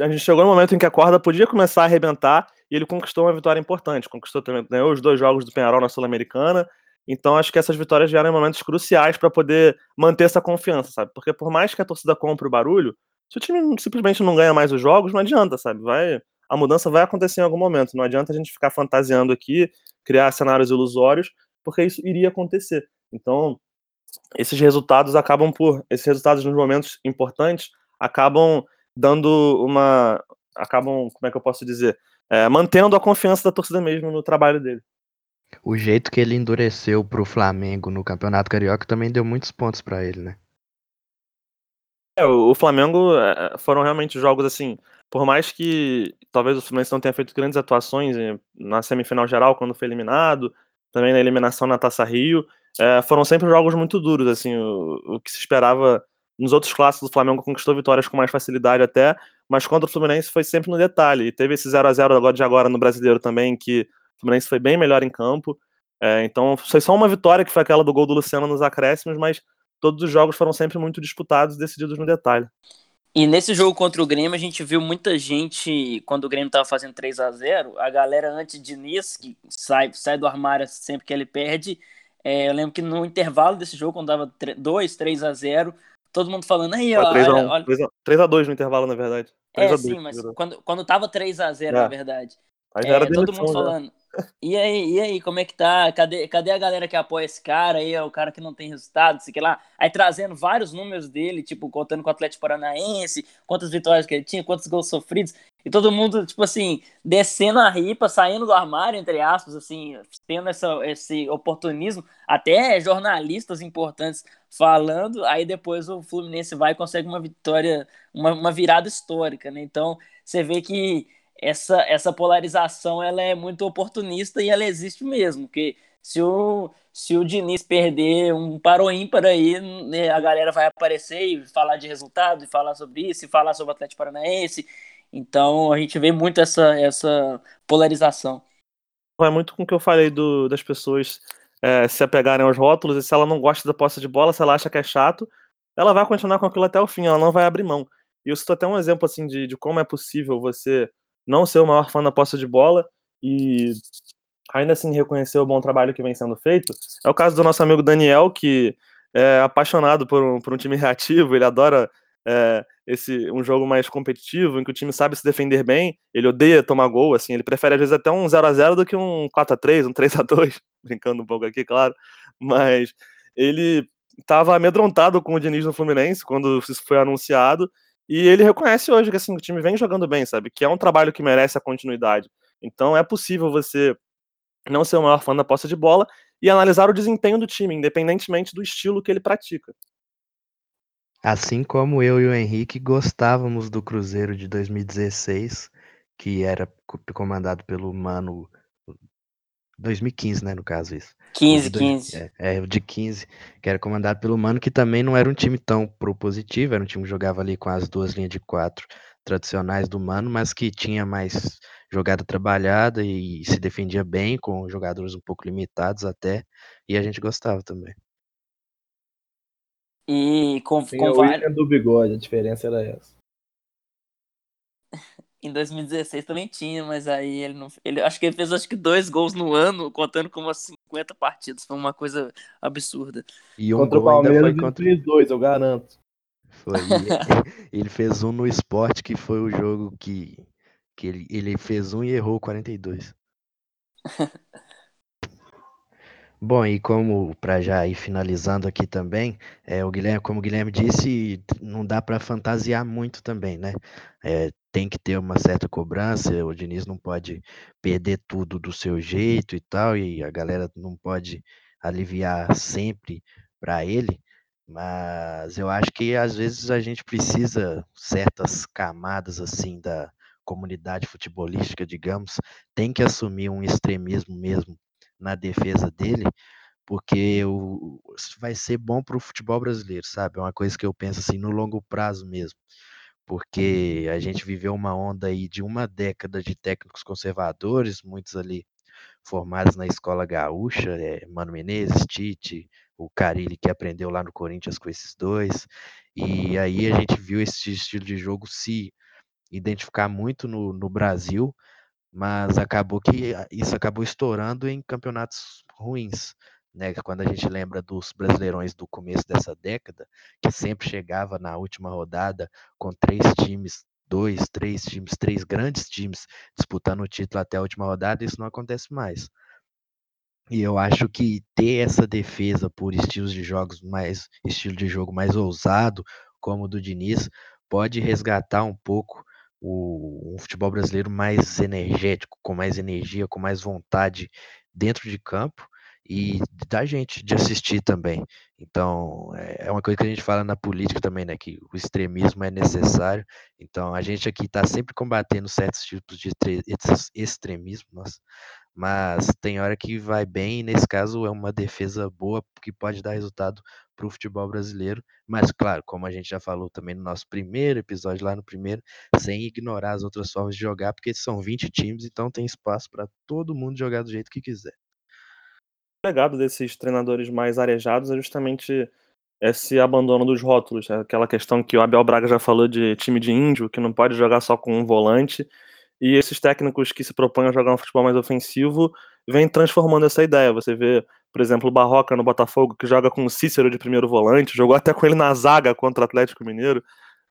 a gente chegou no momento em que a corda podia começar a arrebentar e ele conquistou uma vitória importante. Conquistou também, ganhou os dois jogos do Penharol na Sul-Americana. Então acho que essas vitórias vieram em momentos cruciais para poder manter essa confiança, sabe? Porque por mais que a torcida compre o barulho, se o time simplesmente não ganha mais os jogos, não adianta, sabe? Vai, a mudança vai acontecer em algum momento. Não adianta a gente ficar fantasiando aqui, criar cenários ilusórios, porque isso iria acontecer. Então, esses resultados acabam por, esses resultados nos momentos importantes acabam dando uma. acabam, como é que eu posso dizer? É, mantendo a confiança da torcida mesmo no trabalho dele. O jeito que ele endureceu pro Flamengo no Campeonato Carioca também deu muitos pontos para ele, né? É, o Flamengo é, foram realmente jogos assim. Por mais que talvez o Fluminense não tenha feito grandes atuações na semifinal geral, quando foi eliminado, também na eliminação na Taça Rio, é, foram sempre jogos muito duros. Assim, o, o que se esperava nos outros clássicos, o Flamengo conquistou vitórias com mais facilidade até, mas contra o Fluminense foi sempre no detalhe. E teve esse 0 a 0 agora de agora no Brasileiro também, que o Fluminense foi bem melhor em campo. É, então foi só uma vitória, que foi aquela do gol do Luciano nos acréscimos, mas todos os jogos foram sempre muito disputados, decididos no detalhe. E nesse jogo contra o Grêmio, a gente viu muita gente, quando o Grêmio estava fazendo 3 a 0 a galera antes de Nis, que sai, sai do armário sempre que ele perde. É, eu lembro que no intervalo desse jogo, quando dava 2, 3 a 0 todo mundo falando aí, ó. 3x2 no intervalo, na verdade. É, sim, mas quando, quando tava 3x0, é. na verdade. Aí é, todo mundo falando. E aí, e aí, como é que tá? Cadê, cadê a galera que apoia esse cara aí? O cara que não tem resultado, sei lá. Aí trazendo vários números dele, tipo, contando com o Atlético Paranaense, quantas vitórias que ele tinha, quantos gols sofridos. E todo mundo, tipo assim, descendo a ripa, saindo do armário, entre aspas, assim, tendo essa, esse oportunismo. Até jornalistas importantes falando. Aí depois o Fluminense vai e consegue uma vitória, uma, uma virada histórica, né? Então, você vê que essa, essa polarização ela é muito oportunista e ela existe mesmo, porque se o, se o Diniz perder um paro ímpar aí, né, a galera vai aparecer e falar de resultado, e falar sobre isso, e falar sobre o Atlético Paranaense. Então a gente vê muito essa, essa polarização. Vai muito com o que eu falei do, das pessoas é, se apegarem aos rótulos, e se ela não gosta da posse de bola, se ela acha que é chato, ela vai continuar com aquilo até o fim, ela não vai abrir mão. E eu cito até um exemplo assim de, de como é possível você não ser o maior fã da posse de bola e ainda assim reconhecer o bom trabalho que vem sendo feito. É o caso do nosso amigo Daniel, que é apaixonado por um, por um time [laughs] reativo, ele adora é, esse um jogo mais competitivo, em que o time sabe se defender bem, ele odeia tomar gol, assim, ele prefere às vezes até um 0 a 0 do que um 4 a 3 um 3 a 2 [laughs] brincando um pouco aqui, claro, mas ele estava amedrontado com o Diniz no Fluminense quando isso foi anunciado, e ele reconhece hoje que assim, o time vem jogando bem, sabe? Que é um trabalho que merece a continuidade. Então é possível você não ser o maior fã da posse de bola e analisar o desempenho do time, independentemente do estilo que ele pratica. Assim como eu e o Henrique gostávamos do Cruzeiro de 2016, que era comandado pelo Mano 2015, né, no caso isso. 15, 15. É, é, de 15, que era comandado pelo Mano, que também não era um time tão propositivo, era um time que jogava ali com as duas linhas de quatro tradicionais do Mano, mas que tinha mais jogada trabalhada e se defendia bem, com jogadores um pouco limitados até, e a gente gostava também. E com, Sim, com o vários... do bigode, a diferença era essa. [laughs] em 2016 também tinha, mas aí ele não. Ele, acho que ele fez acho que dois gols no ano, contando com umas 50 partidas. Foi uma coisa absurda. E um contra o Palmeiras foi contra... fez dois, eu garanto. Foi. [laughs] ele fez um no esporte, que foi o jogo que, que ele, ele fez um e errou 42. [laughs] Bom, e como para já ir finalizando aqui também, é, o Guilherme, como o Guilherme disse, não dá para fantasiar muito também, né? É, tem que ter uma certa cobrança, o Diniz não pode perder tudo do seu jeito e tal, e a galera não pode aliviar sempre para ele, mas eu acho que às vezes a gente precisa certas camadas assim da comunidade futebolística, digamos, tem que assumir um extremismo mesmo na defesa dele, porque o, vai ser bom para o futebol brasileiro, sabe? É uma coisa que eu penso assim no longo prazo mesmo, porque a gente viveu uma onda aí de uma década de técnicos conservadores, muitos ali formados na escola gaúcha, é, Mano Menezes, Tite, o Carilli que aprendeu lá no Corinthians com esses dois, e aí a gente viu esse estilo de jogo se identificar muito no, no Brasil, mas acabou que isso acabou estourando em campeonatos ruins, né? Quando a gente lembra dos brasileirões do começo dessa década, que sempre chegava na última rodada com três times, dois, três times, três grandes times disputando o título até a última rodada, isso não acontece mais. E eu acho que ter essa defesa por estilos de jogos mais estilo de jogo mais ousado, como o do Diniz, pode resgatar um pouco o, um futebol brasileiro mais energético, com mais energia, com mais vontade dentro de campo e da gente de assistir também. Então, é, é uma coisa que a gente fala na política também, né? Que o extremismo é necessário. Então, a gente aqui está sempre combatendo certos tipos de extremismo, mas tem hora que vai bem, e nesse caso é uma defesa boa que pode dar resultado para o futebol brasileiro. Mas, claro, como a gente já falou também no nosso primeiro episódio, lá no primeiro, sem ignorar as outras formas de jogar, porque são 20 times, então tem espaço para todo mundo jogar do jeito que quiser. Legado desses treinadores mais arejados é justamente esse abandono dos rótulos, né? aquela questão que o Abel Braga já falou de time de índio, que não pode jogar só com um volante, e esses técnicos que se propõem a jogar um futebol mais ofensivo vêm transformando essa ideia. Você vê, por exemplo, o Barroca no Botafogo, que joga com o Cícero de primeiro volante, jogou até com ele na zaga contra o Atlético Mineiro.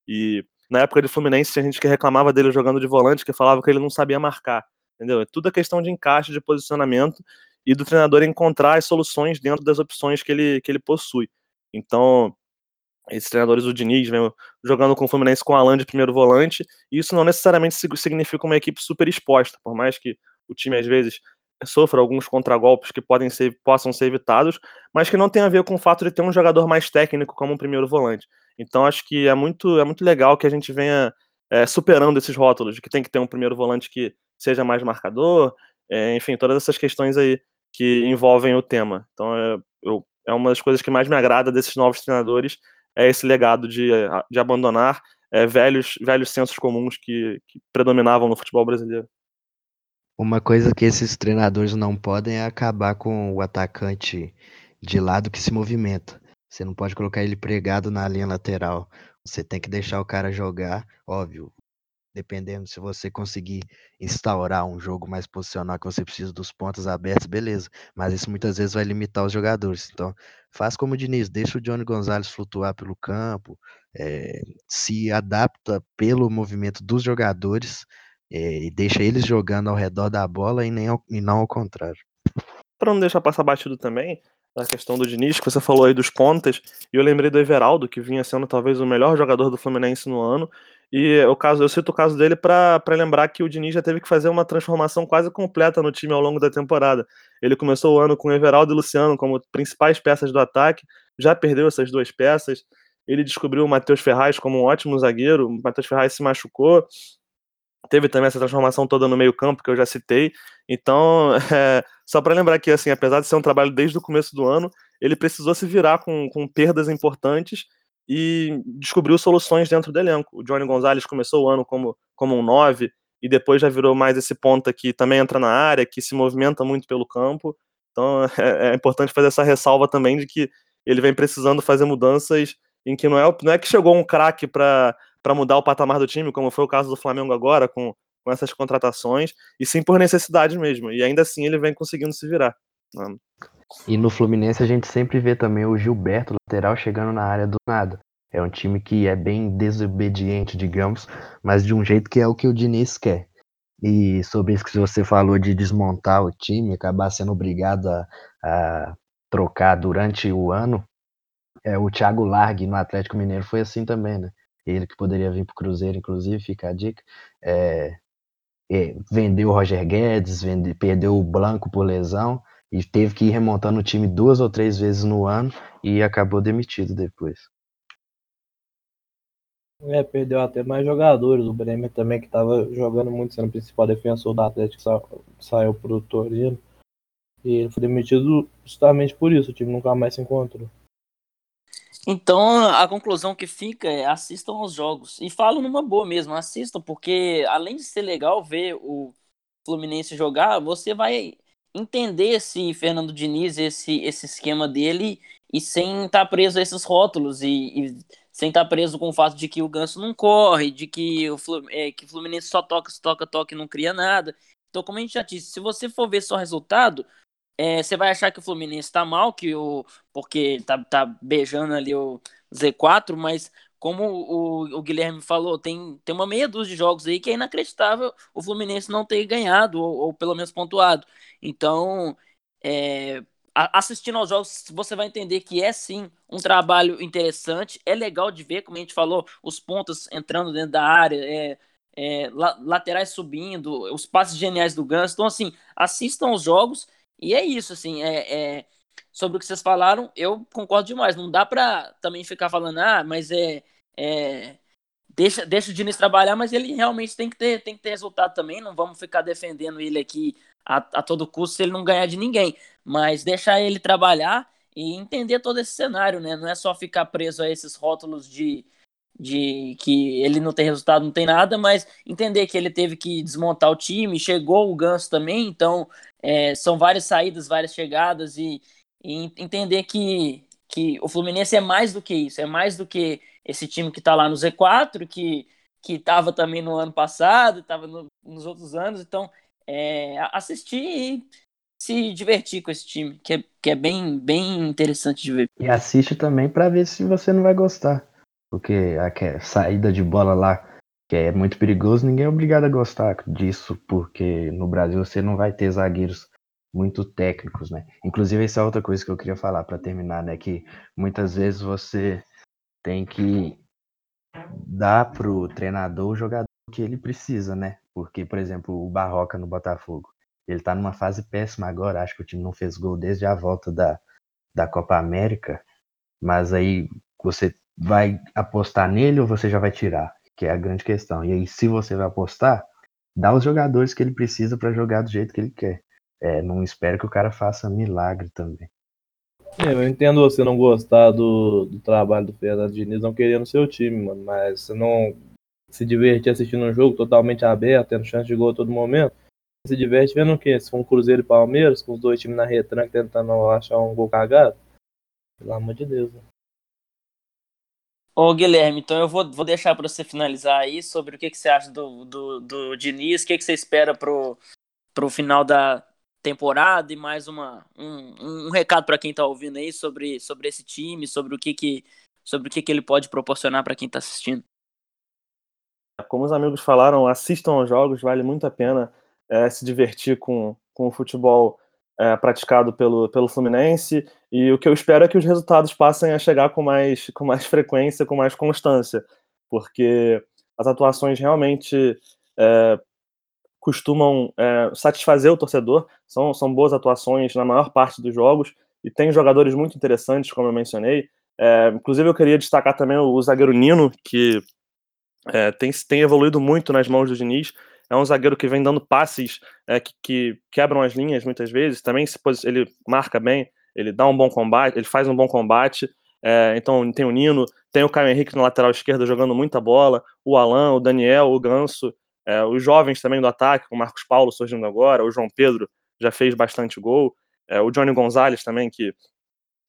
E na época de Fluminense tinha gente que reclamava dele jogando de volante, que falava que ele não sabia marcar. Entendeu? É tudo a questão de encaixe, de posicionamento e do treinador encontrar as soluções dentro das opções que ele, que ele possui. Então, esses treinadores, o Diniz, vem jogando com o Fluminense com o Alan de primeiro volante, e isso não necessariamente significa uma equipe super exposta, por mais que o time às vezes sofra alguns contragolpes que podem ser, possam ser evitados, mas que não tem a ver com o fato de ter um jogador mais técnico como um primeiro volante. Então acho que é muito, é muito legal que a gente venha é, superando esses rótulos, de que tem que ter um primeiro volante que seja mais marcador, é, enfim, todas essas questões aí que envolvem o tema. Então é, eu, é uma das coisas que mais me agrada desses novos treinadores, é esse legado de, de abandonar é, velhos, velhos sensos comuns que, que predominavam no futebol brasileiro. Uma coisa que esses treinadores não podem é acabar com o atacante de lado que se movimenta. Você não pode colocar ele pregado na linha lateral. Você tem que deixar o cara jogar, óbvio dependendo se você conseguir instaurar um jogo mais posicional que você precisa dos pontos abertos, beleza. Mas isso muitas vezes vai limitar os jogadores. Então, faz como o Diniz, deixa o Johnny Gonzalez flutuar pelo campo, é, se adapta pelo movimento dos jogadores é, e deixa eles jogando ao redor da bola e, nem ao, e não ao contrário. Para não deixar passar batido também, a questão do Diniz, que você falou aí dos pontas, e eu lembrei do Everaldo, que vinha sendo talvez o melhor jogador do Fluminense no ano, e o caso, eu cito o caso dele para lembrar que o Diniz já teve que fazer uma transformação quase completa no time ao longo da temporada. Ele começou o ano com Everaldo e Luciano como principais peças do ataque, já perdeu essas duas peças. Ele descobriu o Matheus Ferraz como um ótimo zagueiro. O Matheus Ferraz se machucou. Teve também essa transformação toda no meio-campo que eu já citei. Então, [laughs] é, só para lembrar que, assim, apesar de ser um trabalho desde o começo do ano, ele precisou se virar com, com perdas importantes e descobriu soluções dentro do elenco. O Johnny Gonzalez começou o ano como, como um 9 e depois já virou mais esse ponta que também entra na área, que se movimenta muito pelo campo. Então [laughs] é, é importante fazer essa ressalva também de que ele vem precisando fazer mudanças em que não é, não é que chegou um craque para mudar o patamar do time, como foi o caso do Flamengo agora, com, com essas contratações, e sim por necessidade mesmo. E ainda assim ele vem conseguindo se virar. E no Fluminense a gente sempre vê também o Gilberto, lateral, chegando na área do nada. É um time que é bem desobediente, digamos, mas de um jeito que é o que o Diniz quer. E sobre isso que você falou de desmontar o time, acabar sendo obrigado a, a trocar durante o ano, é, o Thiago Largue no Atlético Mineiro foi assim também, né? Ele que poderia vir para o Cruzeiro, inclusive, fica a dica. É, é, vendeu o Roger Guedes, vende, perdeu o Blanco por lesão e teve que ir remontando o time duas ou três vezes no ano e acabou demitido depois. É, perdeu até mais jogadores. O Bremer também, que estava jogando muito, sendo o principal defensor do Atlético, sa saiu pro Torino. E ele foi demitido justamente por isso. O time nunca mais se encontrou. Então, a conclusão que fica é assistam aos jogos. E falo numa boa mesmo, assistam, porque além de ser legal ver o Fluminense jogar, você vai entender esse Fernando Diniz, esse, esse esquema dele, e sem estar tá preso a esses rótulos, e, e, sem estar tá preso com o fato de que o Ganso não corre, de que o, é, que o Fluminense só toca, toca, toca e não cria nada. Então, como a gente já disse, se você for ver só resultado, é, você vai achar que o Fluminense tá mal, que o, porque tá, tá beijando ali o Z4, mas como o, o, Guilherme falou, tem, tem uma meia dúzia de jogos aí que é inacreditável o Fluminense não ter ganhado, ou, ou pelo menos pontuado. Então, é, assistindo aos jogos, você vai entender que é sim um trabalho interessante, é legal de ver, como a gente falou, os pontos entrando dentro da área, é, é, laterais subindo, os passes geniais do Ganso. Então, assim, assistam os jogos e é isso, assim, é, é, sobre o que vocês falaram, eu concordo demais. Não dá pra também ficar falando, ah, mas é. É deixa, deixa o Diniz trabalhar, mas ele realmente tem que ter, tem que ter resultado também. Não vamos ficar defendendo ele aqui a, a todo custo se ele não ganhar de ninguém. Mas deixar ele trabalhar e entender todo esse cenário, né? Não é só ficar preso a esses rótulos de, de que ele não tem resultado, não tem nada, mas entender que ele teve que desmontar o time, chegou o Ganso também, então é, são várias saídas, várias chegadas e, e, entender que, que o Fluminense é mais do que isso, é mais do que esse time que está lá no Z4, que que estava também no ano passado, estava no, nos outros anos, então é, assistir e se divertir com esse time, que é, que é bem, bem interessante de ver. E assiste também para ver se você não vai gostar. Porque a saída de bola lá, que é muito perigoso, ninguém é obrigado a gostar disso, porque no Brasil você não vai ter zagueiros muito técnicos, né? Inclusive, essa é outra coisa que eu queria falar para terminar, né? Que muitas vezes você tem que dar pro treinador o jogador que ele precisa, né? Porque, por exemplo, o Barroca no Botafogo, ele tá numa fase péssima agora, acho que o time não fez gol desde a volta da, da Copa América, mas aí você vai apostar nele ou você já vai tirar? Que é a grande questão. E aí, se você vai apostar, dá os jogadores que ele precisa para jogar do jeito que ele quer. É, não espero que o cara faça milagre também. É, eu entendo você não gostar do, do trabalho do Fernando Diniz, não querendo seu time, mano, mas você não se divertir assistindo um jogo totalmente aberto, tendo chance de gol a todo momento, se diverte vendo o quê? Se for um Cruzeiro e Palmeiras, com os dois times na retranca tentando achar um gol cagado? Pelo amor de Deus. Mano. Ô Guilherme, então eu vou, vou deixar para você finalizar aí sobre o que, que você acha do, do, do Diniz, o que, que você espera pro, pro final da temporada e mais uma, um, um recado para quem está ouvindo aí sobre, sobre esse time, sobre o que, que, sobre o que, que ele pode proporcionar para quem está assistindo. Como os amigos falaram, assistam aos jogos, vale muito a pena é, se divertir com, com o futebol é, praticado pelo, pelo Fluminense, e o que eu espero é que os resultados passem a chegar com mais, com mais frequência, com mais constância, porque as atuações realmente é, costumam é, satisfazer o torcedor, são, são boas atuações na maior parte dos jogos, e tem jogadores muito interessantes, como eu mencionei. É, inclusive, eu queria destacar também o, o zagueiro Nino, que é, tem, tem evoluído muito nas mãos do Diniz é um zagueiro que vem dando passes é, que, que, quebram as linhas muitas vezes. Também se ele marca bem, ele dá um bom combate, ele faz um bom combate. É, então tem o Nino, tem o Caio Henrique na lateral esquerda jogando muita bola, o Alan, o Daniel, o Ganso, é, os jovens também do ataque, o Marcos Paulo surgindo agora, o João Pedro já fez bastante gol, é, o Johnny Gonzalez também, que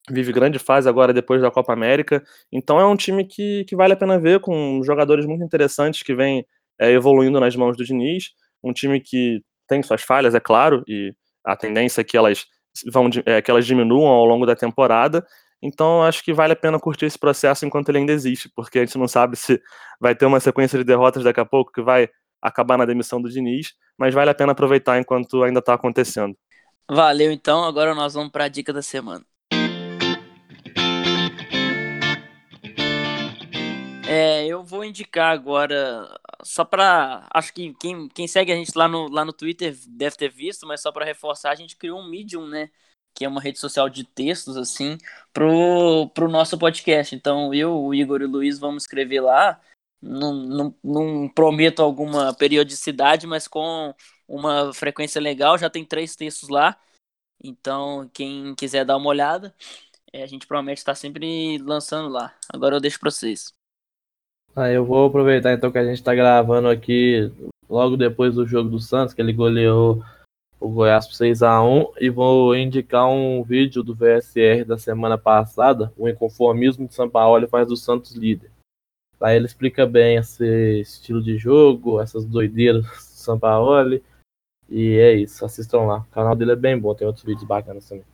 vive grande fase agora depois da Copa América. Então é um time que, que vale a pena ver, com jogadores muito interessantes que vêm é, evoluindo nas mãos do Diniz. Um time que tem suas falhas, é claro, e a tendência é que elas vão é, que elas diminuam ao longo da temporada. Então acho que vale a pena curtir esse processo enquanto ele ainda existe, porque a gente não sabe se vai ter uma sequência de derrotas daqui a pouco que vai acabar na demissão do Diniz, mas vale a pena aproveitar enquanto ainda está acontecendo. Valeu, então. Agora nós vamos para a dica da semana. É, eu vou indicar agora, só para. Acho que quem, quem segue a gente lá no, lá no Twitter deve ter visto, mas só para reforçar, a gente criou um Medium, né? Que é uma rede social de textos, assim, pro, pro nosso podcast. Então eu, o Igor e o Luiz vamos escrever lá não, não, não prometo alguma periodicidade, mas com uma frequência legal. Já tem três textos lá. Então, quem quiser dar uma olhada, é, a gente promete estar sempre lançando lá. Agora eu deixo para vocês. Ah, eu vou aproveitar então que a gente está gravando aqui logo depois do jogo do Santos, que ele goleou o Goiás por 6x1, e vou indicar um vídeo do VSR da semana passada, o inconformismo de São Paulo faz do Santos líder. Lá ele explica bem esse estilo de jogo, essas doideiras do São Paulo. E é isso, assistam lá. O canal dele é bem bom, tem outros vídeos bacanas também.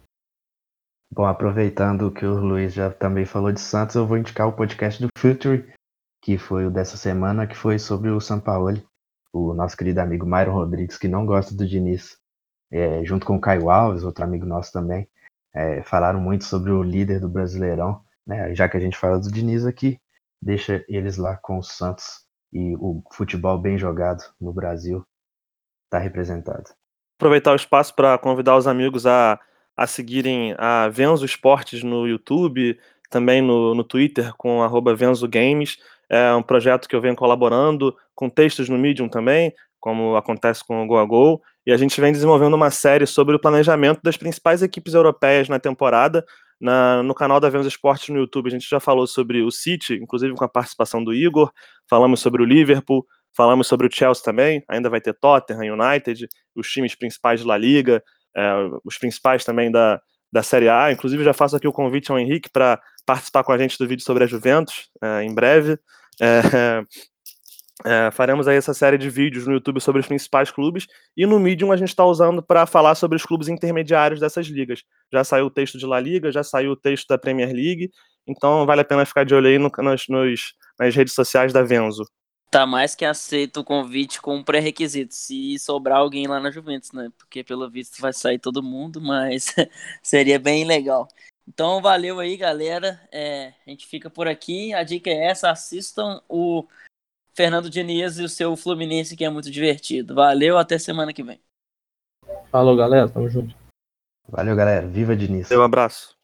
Bom, aproveitando que o Luiz já também falou de Santos, eu vou indicar o podcast do Future, que foi o dessa semana, que foi sobre o Sampaoli, o nosso querido amigo Myron Rodrigues, que não gosta do Diniz, é, junto com o Caio Alves, outro amigo nosso também, é, falaram muito sobre o líder do Brasileirão, né? Já que a gente fala do Diniz aqui, deixa eles lá com o Santos e o futebol bem jogado no Brasil está representado. Aproveitar o espaço para convidar os amigos a, a seguirem a Venzo Esportes no YouTube, também no, no Twitter com Venzo Games. É um projeto que eu venho colaborando com textos no Medium também, como acontece com o Go Go. E a gente vem desenvolvendo uma série sobre o planejamento das principais equipes europeias na temporada. Na, no canal da Venus Esportes no YouTube, a gente já falou sobre o City, inclusive com a participação do Igor. Falamos sobre o Liverpool, falamos sobre o Chelsea também. Ainda vai ter Tottenham, United, os times principais de La Liga, é, os principais também da, da Série A. Inclusive, já faço aqui o convite ao Henrique para participar com a gente do vídeo sobre a Juventus é, em breve. É, [laughs] é, faremos aí essa série de vídeos no YouTube sobre os principais clubes e no Medium a gente está usando para falar sobre os clubes intermediários dessas ligas. Já saiu o texto de La Liga, já saiu o texto da Premier League, então vale a pena ficar de olho aí no, nos, nos, nas redes sociais da Venzo. Tá mais que aceito o convite com um pré-requisito, se sobrar alguém lá na Juventus, né? Porque pelo visto vai sair todo mundo, mas [laughs] seria bem legal. Então, valeu aí, galera. É, a gente fica por aqui. A dica é essa: assistam o Fernando Diniz e o seu Fluminense, que é muito divertido. Valeu, até semana que vem. Falou, galera. Tamo junto. Valeu, galera. Viva Diniz. Um abraço.